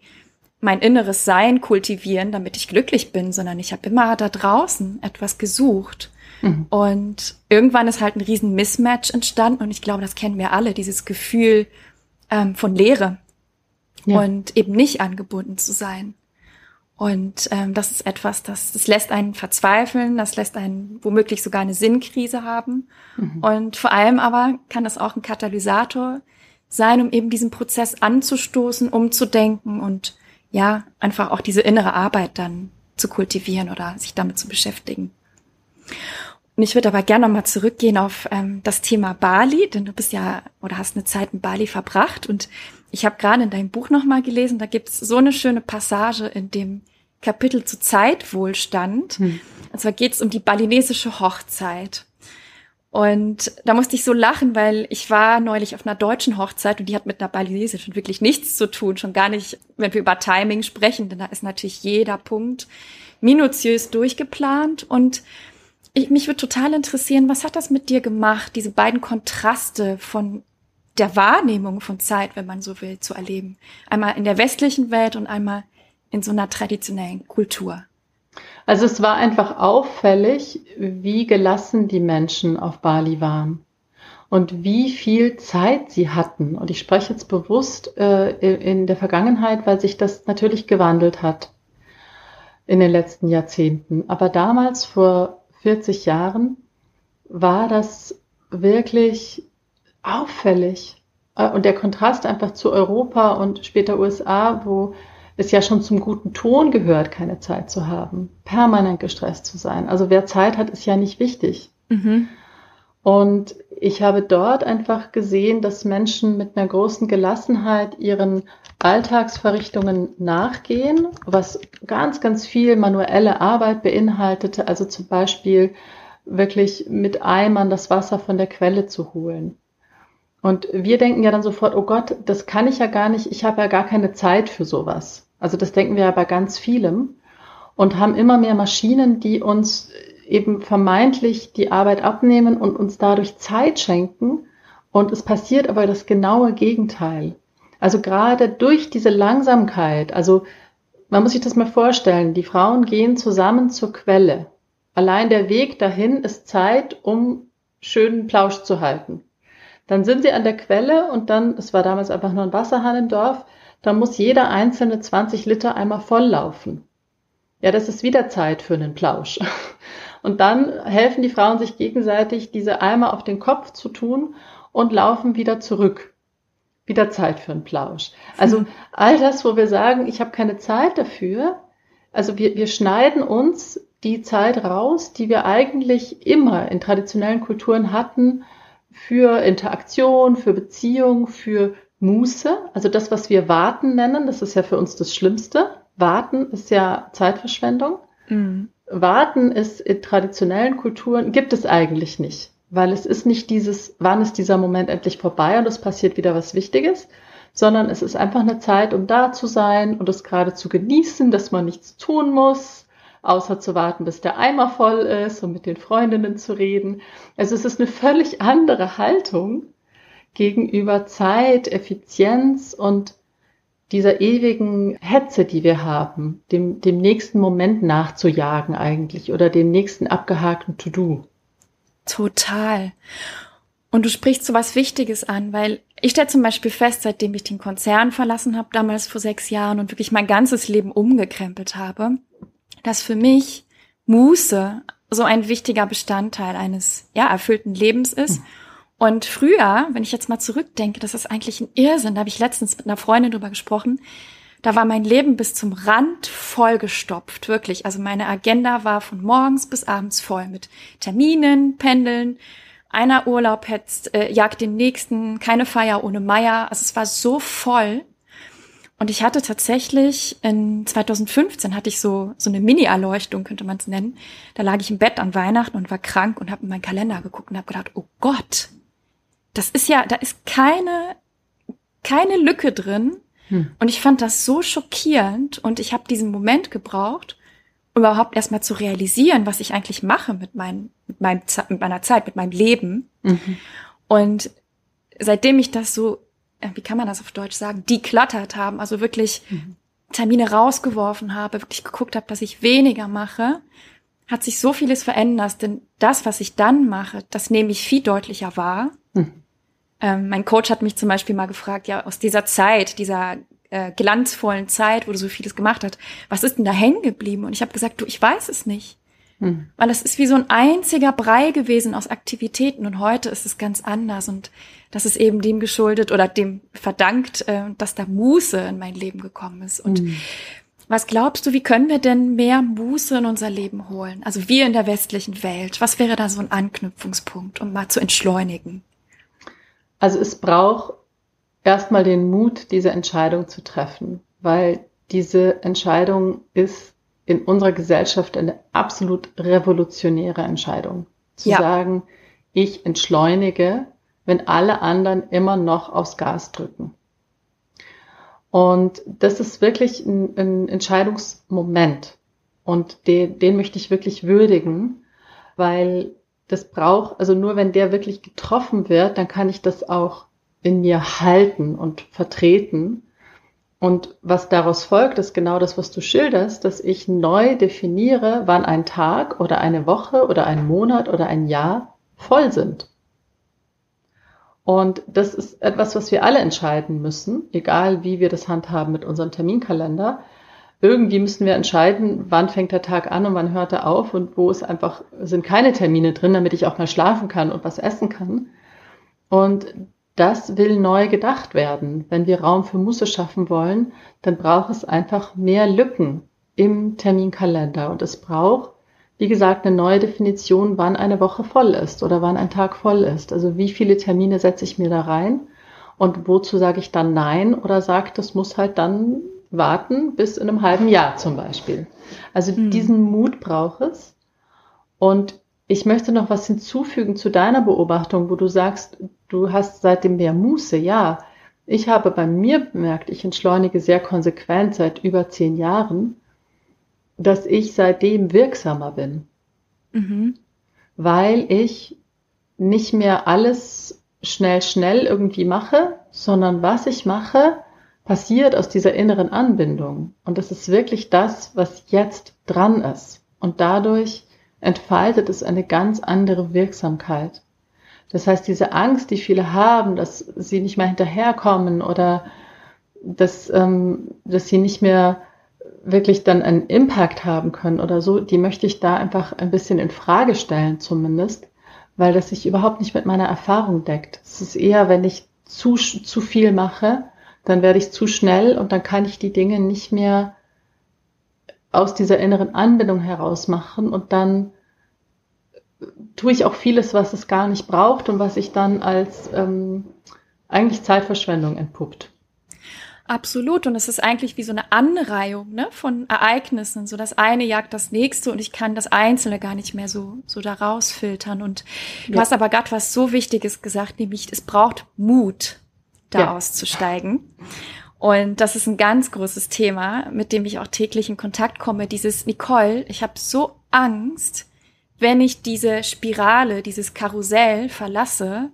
mein inneres Sein kultivieren, damit ich glücklich bin, sondern ich habe immer da draußen etwas gesucht. Mhm. Und irgendwann ist halt ein riesen Mismatch entstanden und ich glaube, das kennen wir alle, dieses Gefühl ähm, von Leere ja. und eben nicht angebunden zu sein. Und ähm, das ist etwas, das, das lässt einen verzweifeln, das lässt einen womöglich sogar eine Sinnkrise haben. Mhm. Und vor allem aber kann das auch ein Katalysator sein, um eben diesen Prozess anzustoßen, umzudenken und ja, einfach auch diese innere Arbeit dann zu kultivieren oder sich damit zu beschäftigen. Und ich würde aber gerne nochmal zurückgehen auf ähm, das Thema Bali, denn du bist ja oder hast eine Zeit in Bali verbracht und ich habe gerade in deinem Buch nochmal gelesen, da gibt's so eine schöne Passage in dem Kapitel zu Zeitwohlstand. Hm. Und zwar geht's um die balinesische Hochzeit. Und da musste ich so lachen, weil ich war neulich auf einer deutschen Hochzeit und die hat mit einer balinesischen wirklich nichts zu tun, schon gar nicht, wenn wir über Timing sprechen, denn da ist natürlich jeder Punkt minutiös durchgeplant und ich, mich würde total interessieren, was hat das mit dir gemacht, diese beiden Kontraste von der Wahrnehmung von Zeit, wenn man so will, zu erleben. Einmal in der westlichen Welt und einmal in so einer traditionellen Kultur. Also es war einfach auffällig, wie gelassen die Menschen auf Bali waren und wie viel Zeit sie hatten. Und ich spreche jetzt bewusst äh, in der Vergangenheit, weil sich das natürlich gewandelt hat in den letzten Jahrzehnten. Aber damals, vor 40 Jahren, war das wirklich auffällig. Äh, und der Kontrast einfach zu Europa und später USA, wo es ja schon zum guten Ton gehört, keine Zeit zu haben, permanent gestresst zu sein. Also wer Zeit hat, ist ja nicht wichtig. Mhm. Und ich habe dort einfach gesehen, dass Menschen mit einer großen Gelassenheit ihren Alltagsverrichtungen nachgehen, was ganz, ganz viel manuelle Arbeit beinhaltete, also zum Beispiel wirklich mit Eimern das Wasser von der Quelle zu holen und wir denken ja dann sofort, oh Gott, das kann ich ja gar nicht, ich habe ja gar keine Zeit für sowas. Also das denken wir ja bei ganz vielem und haben immer mehr Maschinen, die uns eben vermeintlich die Arbeit abnehmen und uns dadurch Zeit schenken. Und es passiert aber das genaue Gegenteil. Also gerade durch diese Langsamkeit, also man muss sich das mal vorstellen, die Frauen gehen zusammen zur Quelle. Allein der Weg dahin ist Zeit, um schönen Plausch zu halten. Dann sind sie an der Quelle und dann, es war damals einfach nur ein Wasserhahn im Dorf, da muss jeder einzelne 20 Liter einmal volllaufen. Ja, das ist wieder Zeit für einen Plausch. Und dann helfen die Frauen sich gegenseitig, diese Eimer auf den Kopf zu tun und laufen wieder zurück. Wieder Zeit für einen Plausch. Also all das, wo wir sagen, ich habe keine Zeit dafür, also wir, wir schneiden uns die Zeit raus, die wir eigentlich immer in traditionellen Kulturen hatten, für Interaktion, für Beziehung, für Muße, also das, was wir Warten nennen, das ist ja für uns das Schlimmste. Warten ist ja Zeitverschwendung. Mhm. Warten ist in traditionellen Kulturen, gibt es eigentlich nicht, weil es ist nicht dieses, wann ist dieser Moment endlich vorbei und es passiert wieder was Wichtiges, sondern es ist einfach eine Zeit, um da zu sein und es gerade zu genießen, dass man nichts tun muss, außer zu warten, bis der Eimer voll ist und mit den Freundinnen zu reden. Also es ist eine völlig andere Haltung gegenüber Zeit, Effizienz und dieser ewigen Hetze, die wir haben, dem, dem nächsten Moment nachzujagen eigentlich oder dem nächsten abgehakten To-Do. Total. Und du sprichst so was Wichtiges an, weil ich stelle zum Beispiel fest, seitdem ich den Konzern verlassen habe, damals vor sechs Jahren und wirklich mein ganzes Leben umgekrempelt habe, dass für mich Muße so ein wichtiger Bestandteil eines ja erfüllten Lebens ist. Und früher, wenn ich jetzt mal zurückdenke, das ist eigentlich ein Irrsinn. Da habe ich letztens mit einer Freundin drüber gesprochen. Da war mein Leben bis zum Rand vollgestopft, wirklich. Also meine Agenda war von morgens bis abends voll mit Terminen, Pendeln, einer Urlaub hetzt, äh, jagt den nächsten, keine Feier ohne Meier. Also es war so voll. Und ich hatte tatsächlich in 2015 hatte ich so so eine Mini-Erleuchtung könnte man es nennen. Da lag ich im Bett an Weihnachten und war krank und habe in meinen Kalender geguckt und habe gedacht, oh Gott, das ist ja, da ist keine keine Lücke drin. Hm. Und ich fand das so schockierend und ich habe diesen Moment gebraucht, um überhaupt erstmal zu realisieren, was ich eigentlich mache mit, mein, mit, meinem, mit meiner Zeit, mit meinem Leben. Mhm. Und seitdem ich das so äh, wie kann man das auf Deutsch sagen, deklattert haben, also wirklich mhm. Termine rausgeworfen habe, wirklich geguckt habe, dass ich weniger mache, hat sich so vieles verändert, denn das, was ich dann mache, das nehme ich viel deutlicher wahr. Mhm. Ähm, mein Coach hat mich zum Beispiel mal gefragt, ja, aus dieser Zeit, dieser äh, glanzvollen Zeit, wo du so vieles gemacht hast, was ist denn da hängen geblieben? Und ich habe gesagt, du, ich weiß es nicht. Hm. Weil es ist wie so ein einziger Brei gewesen aus Aktivitäten und heute ist es ganz anders und das ist eben dem geschuldet oder dem verdankt, äh, dass da Muße in mein Leben gekommen ist. Und hm. was glaubst du, wie können wir denn mehr Muße in unser Leben holen? Also wir in der westlichen Welt. Was wäre da so ein Anknüpfungspunkt, um mal zu entschleunigen? Also es braucht erstmal den Mut, diese Entscheidung zu treffen, weil diese Entscheidung ist in unserer Gesellschaft eine absolut revolutionäre Entscheidung. Zu ja. sagen, ich entschleunige, wenn alle anderen immer noch aufs Gas drücken. Und das ist wirklich ein, ein Entscheidungsmoment. Und den, den möchte ich wirklich würdigen, weil das braucht, also nur wenn der wirklich getroffen wird, dann kann ich das auch in mir halten und vertreten und was daraus folgt, ist genau das, was du schilderst, dass ich neu definiere, wann ein Tag oder eine Woche oder ein Monat oder ein Jahr voll sind. Und das ist etwas, was wir alle entscheiden müssen, egal wie wir das handhaben mit unserem Terminkalender. Irgendwie müssen wir entscheiden, wann fängt der Tag an und wann hört er auf und wo ist einfach, sind keine Termine drin, damit ich auch mal schlafen kann und was essen kann. Und das will neu gedacht werden. Wenn wir Raum für Musse schaffen wollen, dann braucht es einfach mehr Lücken im Terminkalender. Und es braucht, wie gesagt, eine neue Definition, wann eine Woche voll ist oder wann ein Tag voll ist. Also wie viele Termine setze ich mir da rein und wozu sage ich dann Nein oder sage, das muss halt dann warten bis in einem halben Jahr zum Beispiel. Also mhm. diesen Mut braucht es. Und ich möchte noch was hinzufügen zu deiner Beobachtung, wo du sagst, du hast seitdem mehr Muße. Ja, ich habe bei mir bemerkt, ich entschleunige sehr konsequent seit über zehn Jahren, dass ich seitdem wirksamer bin. Mhm. Weil ich nicht mehr alles schnell, schnell irgendwie mache, sondern was ich mache, passiert aus dieser inneren Anbindung. Und das ist wirklich das, was jetzt dran ist. Und dadurch entfaltet es eine ganz andere Wirksamkeit. Das heißt, diese Angst, die viele haben, dass sie nicht mehr hinterherkommen oder dass, ähm, dass sie nicht mehr wirklich dann einen Impact haben können oder so, die möchte ich da einfach ein bisschen in Frage stellen zumindest, weil das sich überhaupt nicht mit meiner Erfahrung deckt. Es ist eher, wenn ich zu, zu viel mache, dann werde ich zu schnell und dann kann ich die Dinge nicht mehr aus dieser inneren Anbindung heraus machen und dann tue ich auch vieles, was es gar nicht braucht und was sich dann als ähm, eigentlich Zeitverschwendung entpuppt. Absolut. Und es ist eigentlich wie so eine Anreihung ne, von Ereignissen. So das eine jagt das nächste und ich kann das Einzelne gar nicht mehr so, so da rausfiltern. Und ja. du hast aber gerade was so Wichtiges gesagt, nämlich es braucht Mut, da ja. auszusteigen. Und das ist ein ganz großes Thema, mit dem ich auch täglich in Kontakt komme. Dieses Nicole, ich habe so Angst, wenn ich diese Spirale, dieses Karussell verlasse,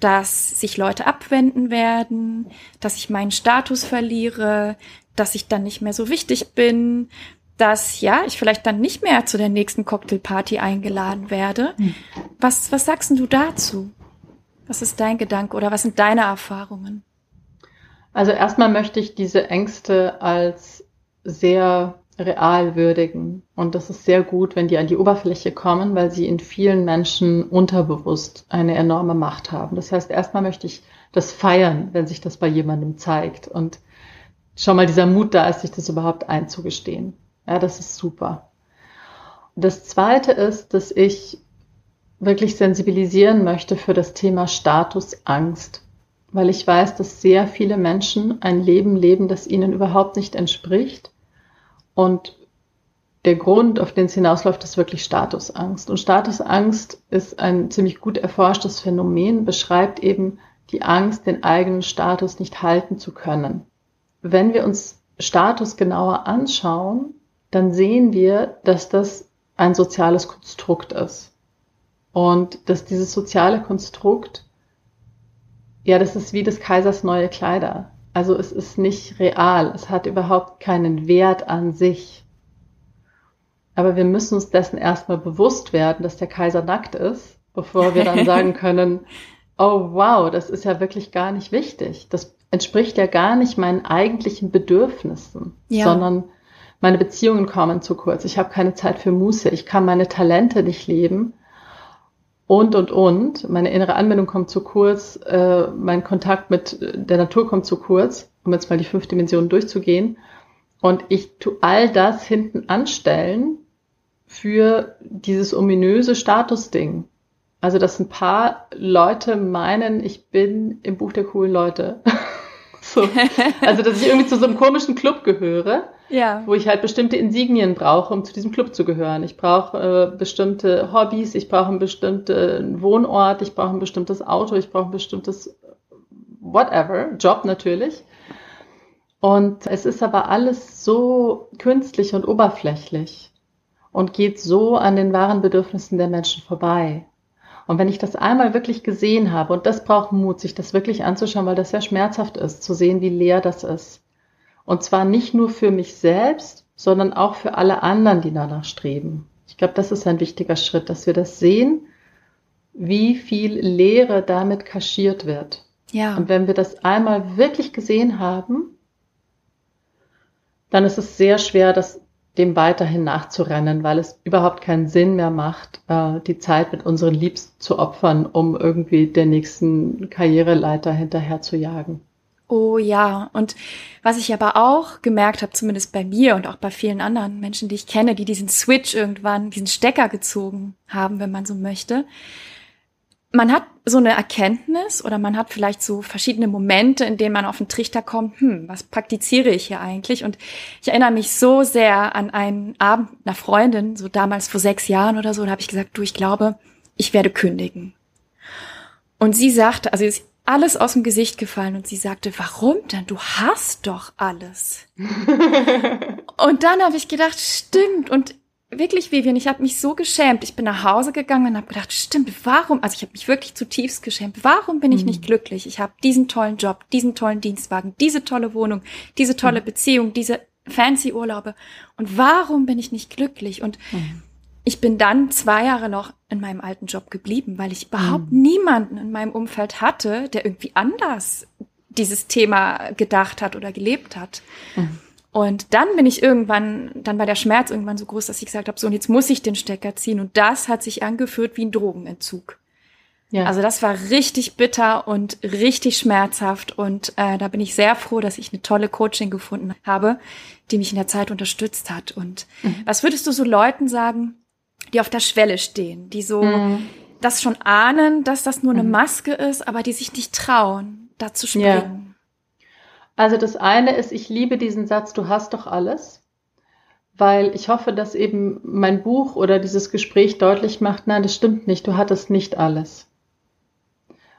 dass sich Leute abwenden werden, dass ich meinen Status verliere, dass ich dann nicht mehr so wichtig bin, dass ja, ich vielleicht dann nicht mehr zu der nächsten Cocktailparty eingeladen werde. Hm. Was, was sagst du dazu? Was ist dein Gedanke oder was sind deine Erfahrungen? Also erstmal möchte ich diese Ängste als sehr real würdigen. Und das ist sehr gut, wenn die an die Oberfläche kommen, weil sie in vielen Menschen unterbewusst eine enorme Macht haben. Das heißt, erstmal möchte ich das feiern, wenn sich das bei jemandem zeigt. Und schon mal dieser Mut da ist, sich das überhaupt einzugestehen. Ja, das ist super. Das zweite ist, dass ich wirklich sensibilisieren möchte für das Thema Statusangst, weil ich weiß, dass sehr viele Menschen ein Leben leben, das ihnen überhaupt nicht entspricht. Und der Grund, auf den es hinausläuft, ist wirklich Statusangst. Und Statusangst ist ein ziemlich gut erforschtes Phänomen, beschreibt eben die Angst, den eigenen Status nicht halten zu können. Wenn wir uns Status genauer anschauen, dann sehen wir, dass das ein soziales Konstrukt ist. Und dass dieses soziale Konstrukt, ja, das ist wie des Kaisers neue Kleider. Also es ist nicht real, es hat überhaupt keinen Wert an sich. Aber wir müssen uns dessen erstmal bewusst werden, dass der Kaiser nackt ist, bevor wir dann sagen können, oh wow, das ist ja wirklich gar nicht wichtig. Das entspricht ja gar nicht meinen eigentlichen Bedürfnissen, ja. sondern meine Beziehungen kommen zu kurz. Ich habe keine Zeit für Muße. Ich kann meine Talente nicht leben und, und, und. Meine innere Anwendung kommt zu kurz, äh, mein Kontakt mit der Natur kommt zu kurz, um jetzt mal die fünf Dimensionen durchzugehen. Und ich tu all das hinten anstellen für dieses ominöse Statusding. Also, dass ein paar Leute meinen, ich bin im Buch der coolen Leute. so. Also, dass ich irgendwie zu so einem komischen Club gehöre ja. wo ich halt bestimmte Insignien brauche, um zu diesem Club zu gehören. Ich brauche äh, bestimmte Hobbys, ich brauche einen bestimmten Wohnort, ich brauche ein bestimmtes Auto, ich brauche ein bestimmtes whatever, Job natürlich. Und es ist aber alles so künstlich und oberflächlich und geht so an den wahren Bedürfnissen der Menschen vorbei. Und wenn ich das einmal wirklich gesehen habe, und das braucht Mut, sich das wirklich anzuschauen, weil das sehr schmerzhaft ist, zu sehen, wie leer das ist und zwar nicht nur für mich selbst, sondern auch für alle anderen, die danach streben. Ich glaube, das ist ein wichtiger Schritt, dass wir das sehen, wie viel Leere damit kaschiert wird. Ja. Und wenn wir das einmal wirklich gesehen haben, dann ist es sehr schwer, das dem weiterhin nachzurennen, weil es überhaupt keinen Sinn mehr macht, äh, die Zeit mit unseren Liebsten zu opfern, um irgendwie der nächsten Karriereleiter hinterher zu jagen. Oh ja, und was ich aber auch gemerkt habe, zumindest bei mir und auch bei vielen anderen Menschen, die ich kenne, die diesen Switch irgendwann, diesen Stecker gezogen haben, wenn man so möchte. Man hat so eine Erkenntnis oder man hat vielleicht so verschiedene Momente, in denen man auf den Trichter kommt, hm, was praktiziere ich hier eigentlich? Und ich erinnere mich so sehr an einen Abend einer Freundin, so damals vor sechs Jahren oder so, da habe ich gesagt, du, ich glaube, ich werde kündigen. Und sie sagte, also alles aus dem Gesicht gefallen und sie sagte, warum denn? Du hast doch alles. und dann habe ich gedacht, stimmt. Und wirklich, Vivian, ich habe mich so geschämt. Ich bin nach Hause gegangen und habe gedacht, stimmt, warum? Also ich habe mich wirklich zutiefst geschämt. Warum bin ich mhm. nicht glücklich? Ich habe diesen tollen Job, diesen tollen Dienstwagen, diese tolle Wohnung, diese tolle mhm. Beziehung, diese fancy Urlaube. Und warum bin ich nicht glücklich? Und mhm ich bin dann zwei Jahre noch in meinem alten Job geblieben, weil ich überhaupt mhm. niemanden in meinem Umfeld hatte, der irgendwie anders dieses Thema gedacht hat oder gelebt hat. Und dann bin ich irgendwann, dann war der Schmerz irgendwann so groß, dass ich gesagt habe, so und jetzt muss ich den Stecker ziehen. Und das hat sich angeführt wie ein Drogenentzug. Ja. Also das war richtig bitter und richtig schmerzhaft. Und äh, da bin ich sehr froh, dass ich eine tolle Coaching gefunden habe, die mich in der Zeit unterstützt hat. Und mhm. was würdest du so Leuten sagen, die auf der Schwelle stehen, die so mhm. das schon ahnen, dass das nur eine mhm. Maske ist, aber die sich nicht trauen, da zu springen. Ja. Also das eine ist, ich liebe diesen Satz, du hast doch alles, weil ich hoffe, dass eben mein Buch oder dieses Gespräch deutlich macht, nein, das stimmt nicht, du hattest nicht alles.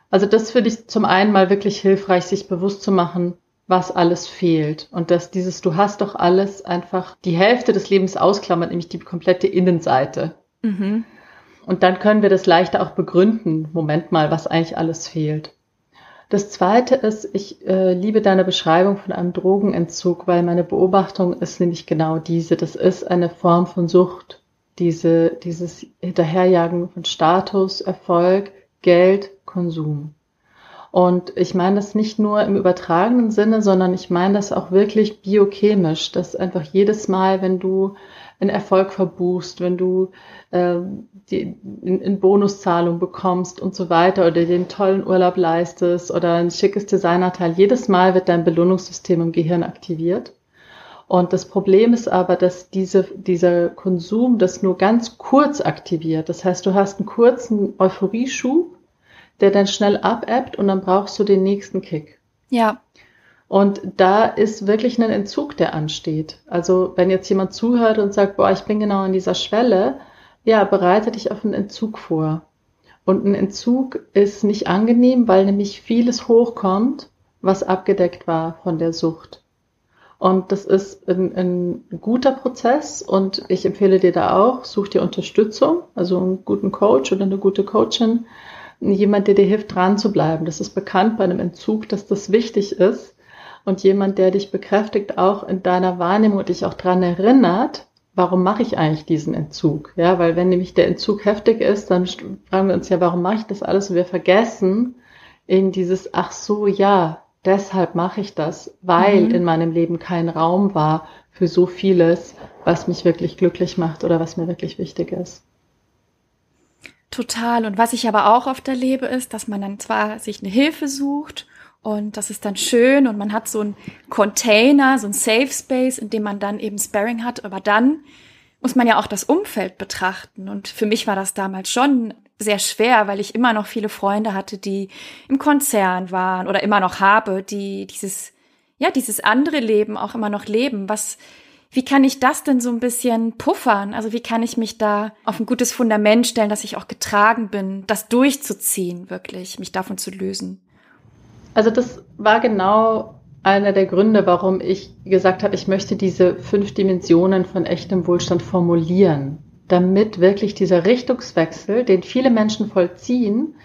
Also das finde ich zum einen mal wirklich hilfreich, sich bewusst zu machen, was alles fehlt und dass dieses Du hast doch alles einfach die Hälfte des Lebens ausklammert, nämlich die komplette Innenseite. Mhm. Und dann können wir das leichter auch begründen. Moment mal, was eigentlich alles fehlt. Das zweite ist, ich äh, liebe deine Beschreibung von einem Drogenentzug, weil meine Beobachtung ist nämlich genau diese. Das ist eine Form von Sucht. Diese, dieses Hinterherjagen von Status, Erfolg, Geld, Konsum. Und ich meine das nicht nur im übertragenen Sinne, sondern ich meine das auch wirklich biochemisch, dass einfach jedes Mal, wenn du einen Erfolg verbuchst, wenn du äh, die, in, in Bonuszahlung bekommst und so weiter oder den tollen Urlaub leistest oder ein schickes Designerteil, jedes Mal wird dein Belohnungssystem im Gehirn aktiviert. Und das Problem ist aber, dass diese, dieser Konsum das nur ganz kurz aktiviert. Das heißt, du hast einen kurzen Euphorieschub, der dann schnell abebbt und dann brauchst du den nächsten Kick. Ja. Und da ist wirklich ein Entzug, der ansteht. Also wenn jetzt jemand zuhört und sagt, boah, ich bin genau an dieser Schwelle, ja, bereite dich auf einen Entzug vor. Und ein Entzug ist nicht angenehm, weil nämlich vieles hochkommt, was abgedeckt war von der Sucht. Und das ist ein, ein guter Prozess und ich empfehle dir da auch, such dir Unterstützung, also einen guten Coach oder eine gute Coachin, jemand, der dir hilft, dran zu bleiben. Das ist bekannt bei einem Entzug, dass das wichtig ist, und jemand, der dich bekräftigt, auch in deiner Wahrnehmung und dich auch dran erinnert, warum mache ich eigentlich diesen Entzug? Ja, weil wenn nämlich der Entzug heftig ist, dann fragen wir uns ja, warum mache ich das alles? Und wir vergessen in dieses, ach so, ja, deshalb mache ich das, weil mhm. in meinem Leben kein Raum war für so vieles, was mich wirklich glücklich macht oder was mir wirklich wichtig ist. Total. Und was ich aber auch oft erlebe, ist, dass man dann zwar sich eine Hilfe sucht und das ist dann schön und man hat so einen Container, so ein Safe Space, in dem man dann eben Sparring hat. Aber dann muss man ja auch das Umfeld betrachten. Und für mich war das damals schon sehr schwer, weil ich immer noch viele Freunde hatte, die im Konzern waren oder immer noch habe, die dieses, ja, dieses andere Leben auch immer noch leben. Was, wie kann ich das denn so ein bisschen puffern? Also wie kann ich mich da auf ein gutes Fundament stellen, dass ich auch getragen bin, das durchzuziehen, wirklich, mich davon zu lösen? Also das war genau einer der Gründe, warum ich gesagt habe, ich möchte diese fünf Dimensionen von echtem Wohlstand formulieren, damit wirklich dieser Richtungswechsel, den viele Menschen vollziehen,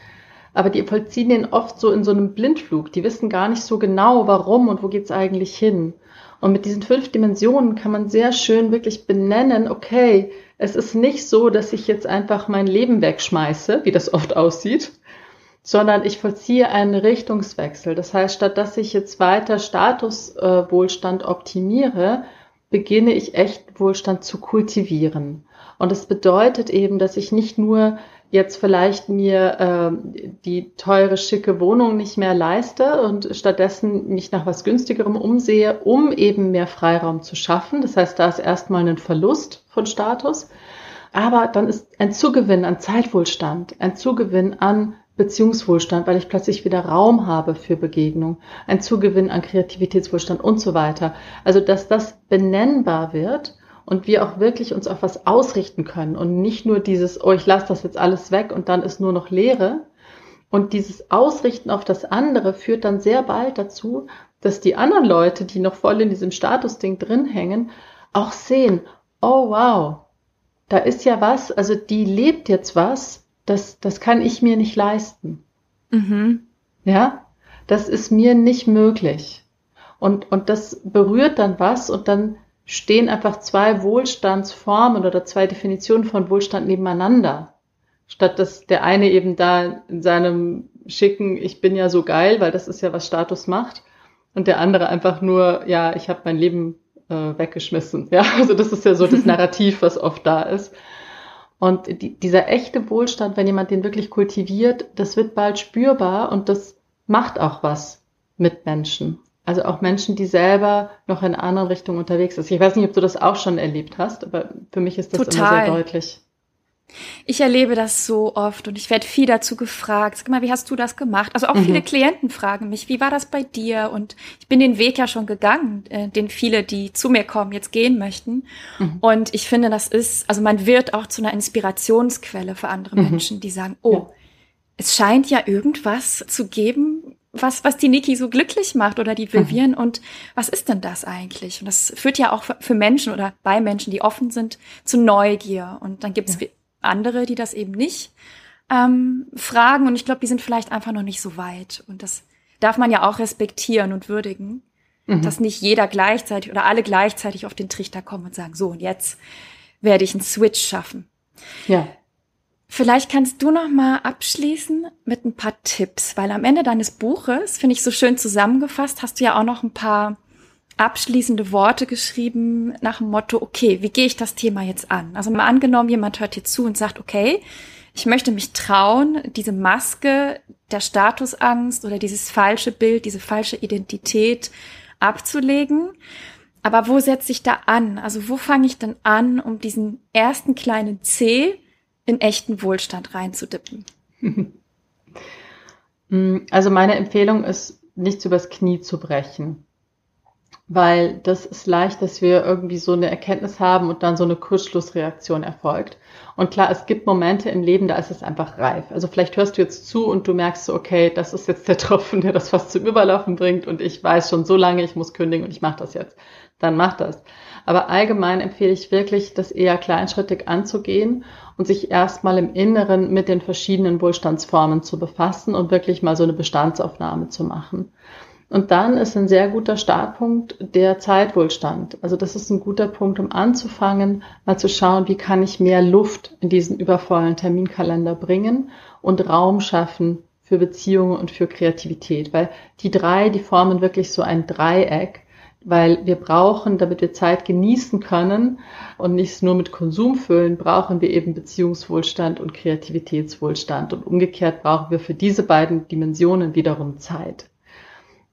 aber die vollziehen den oft so in so einem Blindflug. Die wissen gar nicht so genau, warum und wo geht's eigentlich hin. Und mit diesen fünf Dimensionen kann man sehr schön wirklich benennen, okay, es ist nicht so, dass ich jetzt einfach mein Leben wegschmeiße, wie das oft aussieht, sondern ich vollziehe einen Richtungswechsel. Das heißt, statt dass ich jetzt weiter Statuswohlstand äh, optimiere, beginne ich echt Wohlstand zu kultivieren. Und das bedeutet eben, dass ich nicht nur jetzt vielleicht mir äh, die teure, schicke Wohnung nicht mehr leiste und stattdessen mich nach was günstigerem umsehe, um eben mehr Freiraum zu schaffen. Das heißt, da ist erstmal ein Verlust von Status. Aber dann ist ein Zugewinn an Zeitwohlstand, ein Zugewinn an Beziehungswohlstand, weil ich plötzlich wieder Raum habe für Begegnung, ein Zugewinn an Kreativitätswohlstand und so weiter. Also, dass das benennbar wird und wir auch wirklich uns auf was ausrichten können und nicht nur dieses, oh, ich lasse das jetzt alles weg und dann ist nur noch Leere. Und dieses Ausrichten auf das andere führt dann sehr bald dazu, dass die anderen Leute, die noch voll in diesem Statusding drin hängen, auch sehen, oh wow, da ist ja was, also die lebt jetzt was, das, das kann ich mir nicht leisten. Mhm. Ja, das ist mir nicht möglich. Und, und das berührt dann was und dann stehen einfach zwei Wohlstandsformen oder zwei Definitionen von Wohlstand nebeneinander. Statt dass der eine eben da in seinem schicken, ich bin ja so geil, weil das ist ja was Status macht, und der andere einfach nur, ja, ich habe mein Leben äh, weggeschmissen. Ja, also das ist ja so das Narrativ, was oft da ist. Und die, dieser echte Wohlstand, wenn jemand den wirklich kultiviert, das wird bald spürbar und das macht auch was mit Menschen. Also auch Menschen, die selber noch in einer anderen Richtung unterwegs sind. Ich weiß nicht, ob du das auch schon erlebt hast, aber für mich ist das Total. immer sehr deutlich. Ich erlebe das so oft und ich werde viel dazu gefragt. Sag mal, wie hast du das gemacht? Also auch mhm. viele Klienten fragen mich, wie war das bei dir? Und ich bin den Weg ja schon gegangen, äh, den viele, die zu mir kommen, jetzt gehen möchten. Mhm. Und ich finde, das ist, also man wird auch zu einer Inspirationsquelle für andere mhm. Menschen, die sagen, oh, ja. es scheint ja irgendwas zu geben, was, was die Niki so glücklich macht oder die Vivian mhm. und was ist denn das eigentlich? Und das führt ja auch für Menschen oder bei Menschen, die offen sind, zu Neugier. Und dann gibt es ja andere, die das eben nicht ähm, fragen. Und ich glaube, die sind vielleicht einfach noch nicht so weit. Und das darf man ja auch respektieren und würdigen, mhm. dass nicht jeder gleichzeitig oder alle gleichzeitig auf den Trichter kommen und sagen, so und jetzt werde ich einen Switch schaffen. Ja. Vielleicht kannst du noch mal abschließen mit ein paar Tipps, weil am Ende deines Buches, finde ich so schön zusammengefasst, hast du ja auch noch ein paar abschließende Worte geschrieben nach dem Motto, okay, wie gehe ich das Thema jetzt an? Also mal angenommen, jemand hört dir zu und sagt, okay, ich möchte mich trauen, diese Maske der Statusangst oder dieses falsche Bild, diese falsche Identität abzulegen. Aber wo setze ich da an? Also wo fange ich denn an, um diesen ersten kleinen C in echten Wohlstand reinzudippen? Also meine Empfehlung ist, nichts übers Knie zu brechen. Weil das ist leicht, dass wir irgendwie so eine Erkenntnis haben und dann so eine Kurzschlussreaktion erfolgt. Und klar, es gibt Momente im Leben, da ist es einfach reif. Also vielleicht hörst du jetzt zu und du merkst so, okay, das ist jetzt der Tropfen, der das fast zum Überlaufen bringt und ich weiß schon so lange, ich muss kündigen und ich mache das jetzt. Dann mach das. Aber allgemein empfehle ich wirklich, das eher kleinschrittig anzugehen und sich erstmal im Inneren mit den verschiedenen Wohlstandsformen zu befassen und wirklich mal so eine Bestandsaufnahme zu machen. Und dann ist ein sehr guter Startpunkt der Zeitwohlstand. Also das ist ein guter Punkt, um anzufangen, mal zu schauen, wie kann ich mehr Luft in diesen übervollen Terminkalender bringen und Raum schaffen für Beziehungen und für Kreativität. Weil die drei, die formen wirklich so ein Dreieck, weil wir brauchen, damit wir Zeit genießen können und nicht nur mit Konsum füllen, brauchen wir eben Beziehungswohlstand und Kreativitätswohlstand. Und umgekehrt brauchen wir für diese beiden Dimensionen wiederum Zeit.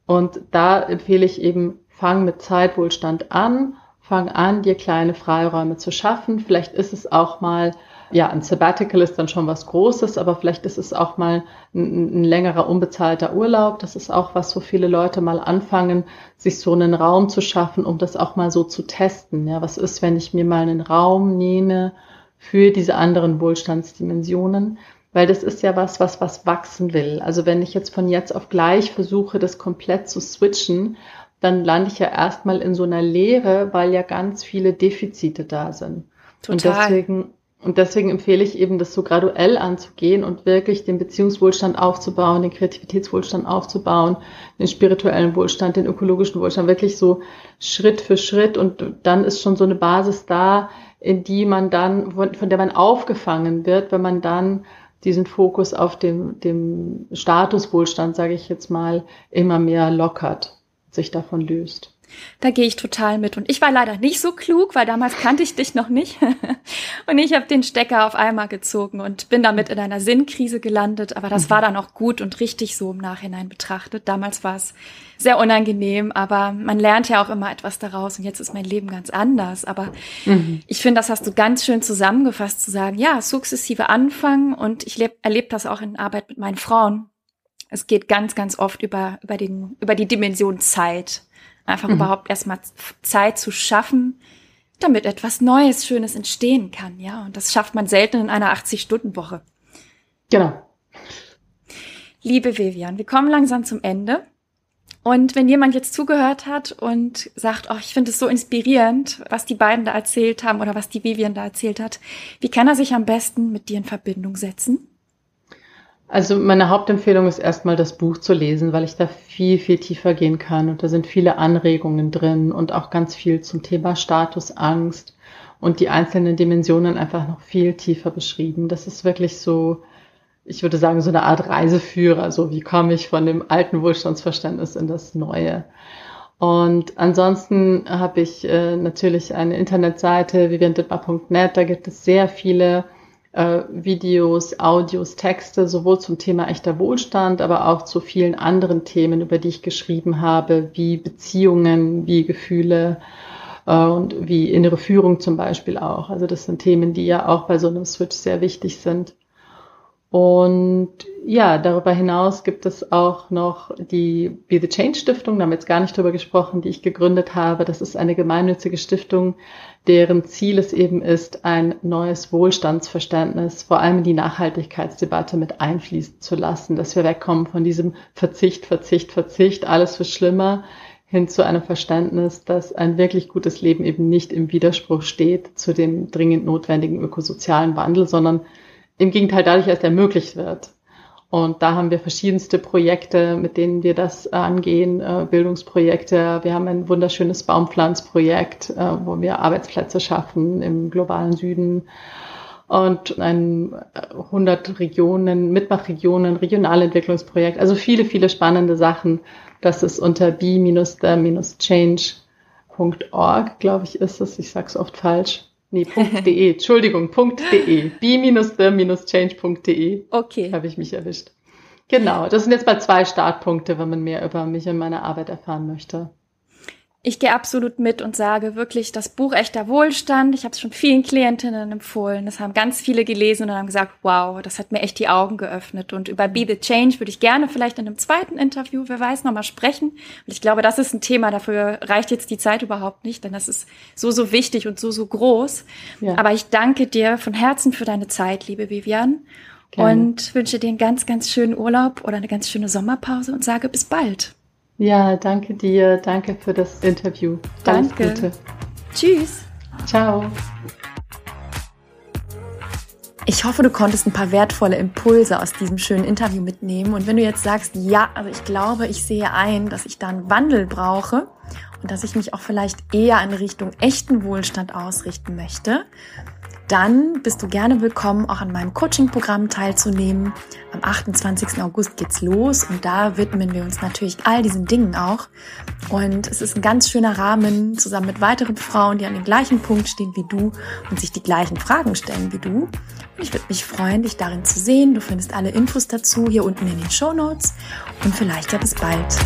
Und da empfehle ich eben, fang mit Zeitwohlstand an, fang an, dir kleine Freiräume zu schaffen. Vielleicht ist es auch mal, ja, ein Sabbatical ist dann schon was Großes, aber vielleicht ist es auch mal ein, ein längerer unbezahlter Urlaub. Das ist auch was, wo viele Leute mal anfangen, sich so einen Raum zu schaffen, um das auch mal so zu testen. Ja, was ist, wenn ich mir mal einen Raum nehme für diese anderen Wohlstandsdimensionen? Weil das ist ja was, was was wachsen will. Also wenn ich jetzt von jetzt auf gleich versuche, das komplett zu switchen, dann lande ich ja erstmal in so einer Leere, weil ja ganz viele Defizite da sind. Total. Und deswegen, und deswegen empfehle ich eben, das so graduell anzugehen und wirklich den Beziehungswohlstand aufzubauen, den Kreativitätswohlstand aufzubauen, den spirituellen Wohlstand, den ökologischen Wohlstand, wirklich so Schritt für Schritt. Und dann ist schon so eine Basis da, in die man dann, von der man aufgefangen wird, wenn man dann diesen Fokus auf dem, dem Statuswohlstand, sage ich jetzt mal, immer mehr lockert, sich davon löst. Da gehe ich total mit. Und ich war leider nicht so klug, weil damals kannte ich dich noch nicht. und ich habe den Stecker auf einmal gezogen und bin damit in einer Sinnkrise gelandet. Aber das war dann auch gut und richtig so im Nachhinein betrachtet. Damals war es sehr unangenehm, aber man lernt ja auch immer etwas daraus. Und jetzt ist mein Leben ganz anders. Aber mhm. ich finde, das hast du ganz schön zusammengefasst, zu sagen, ja, sukzessive anfangen. Und ich erlebe das auch in Arbeit mit meinen Frauen. Es geht ganz, ganz oft über, über, den, über die Dimension Zeit Einfach mhm. überhaupt erstmal Zeit zu schaffen, damit etwas Neues, Schönes entstehen kann, ja. Und das schafft man selten in einer 80-Stunden-Woche. Genau. Liebe Vivian, wir kommen langsam zum Ende. Und wenn jemand jetzt zugehört hat und sagt, oh, ich finde es so inspirierend, was die beiden da erzählt haben oder was die Vivian da erzählt hat, wie kann er sich am besten mit dir in Verbindung setzen? Also meine Hauptempfehlung ist erstmal das Buch zu lesen, weil ich da viel, viel tiefer gehen kann. Und da sind viele Anregungen drin und auch ganz viel zum Thema Statusangst und die einzelnen Dimensionen einfach noch viel tiefer beschrieben. Das ist wirklich so, ich würde sagen, so eine Art Reiseführer. So wie komme ich von dem alten Wohlstandsverständnis in das neue. Und ansonsten habe ich äh, natürlich eine Internetseite, viviandittmar.net. Da gibt es sehr viele äh, Videos, Audios, Texte, sowohl zum Thema echter Wohlstand, aber auch zu vielen anderen Themen, über die ich geschrieben habe, wie Beziehungen, wie Gefühle äh, und wie innere Führung zum Beispiel auch. Also das sind Themen, die ja auch bei so einem Switch sehr wichtig sind. Und ja, darüber hinaus gibt es auch noch die Be the Change Stiftung, da haben wir jetzt gar nicht drüber gesprochen, die ich gegründet habe. Das ist eine gemeinnützige Stiftung, deren Ziel es eben ist, ein neues Wohlstandsverständnis, vor allem in die Nachhaltigkeitsdebatte mit einfließen zu lassen, dass wir wegkommen von diesem Verzicht, Verzicht, Verzicht, alles für schlimmer, hin zu einem Verständnis, dass ein wirklich gutes Leben eben nicht im Widerspruch steht zu dem dringend notwendigen ökosozialen Wandel, sondern im Gegenteil dadurch erst ermöglicht wird. Und da haben wir verschiedenste Projekte, mit denen wir das angehen, äh, Bildungsprojekte. Wir haben ein wunderschönes Baumpflanzprojekt, äh, wo wir Arbeitsplätze schaffen im globalen Süden und ein 100 Regionen, Mitmachregionen, Regionalentwicklungsprojekt. Also viele, viele spannende Sachen. Das ist unter b-the-change.org, glaube ich, ist es. Ich sage es oft falsch. Nee, .de, Entschuldigung, .de, b-the-change.de. Okay. Habe ich mich erwischt. Genau, das sind jetzt mal zwei Startpunkte, wenn man mehr über mich und meine Arbeit erfahren möchte. Ich gehe absolut mit und sage wirklich, das Buch Echter Wohlstand, ich habe es schon vielen Klientinnen empfohlen, das haben ganz viele gelesen und haben gesagt, wow, das hat mir echt die Augen geöffnet. Und über Be the Change würde ich gerne vielleicht in einem zweiten Interview, wer weiß, nochmal sprechen. Und ich glaube, das ist ein Thema, dafür reicht jetzt die Zeit überhaupt nicht, denn das ist so, so wichtig und so, so groß. Ja. Aber ich danke dir von Herzen für deine Zeit, liebe Vivian. Gerne. Und wünsche dir einen ganz, ganz schönen Urlaub oder eine ganz schöne Sommerpause und sage bis bald. Ja, danke dir. Danke für das Interview. Alles danke. Gute. Tschüss. Ciao. Ich hoffe, du konntest ein paar wertvolle Impulse aus diesem schönen Interview mitnehmen. Und wenn du jetzt sagst, ja, also ich glaube, ich sehe ein, dass ich da einen Wandel brauche und dass ich mich auch vielleicht eher in Richtung echten Wohlstand ausrichten möchte, dann bist du gerne willkommen, auch an meinem Coaching-Programm teilzunehmen. Am 28. August geht's los und da widmen wir uns natürlich all diesen Dingen auch. Und es ist ein ganz schöner Rahmen zusammen mit weiteren Frauen, die an dem gleichen Punkt stehen wie du und sich die gleichen Fragen stellen wie du. Und ich würde mich freuen, dich darin zu sehen. Du findest alle Infos dazu hier unten in den Show Notes und vielleicht ja bis bald.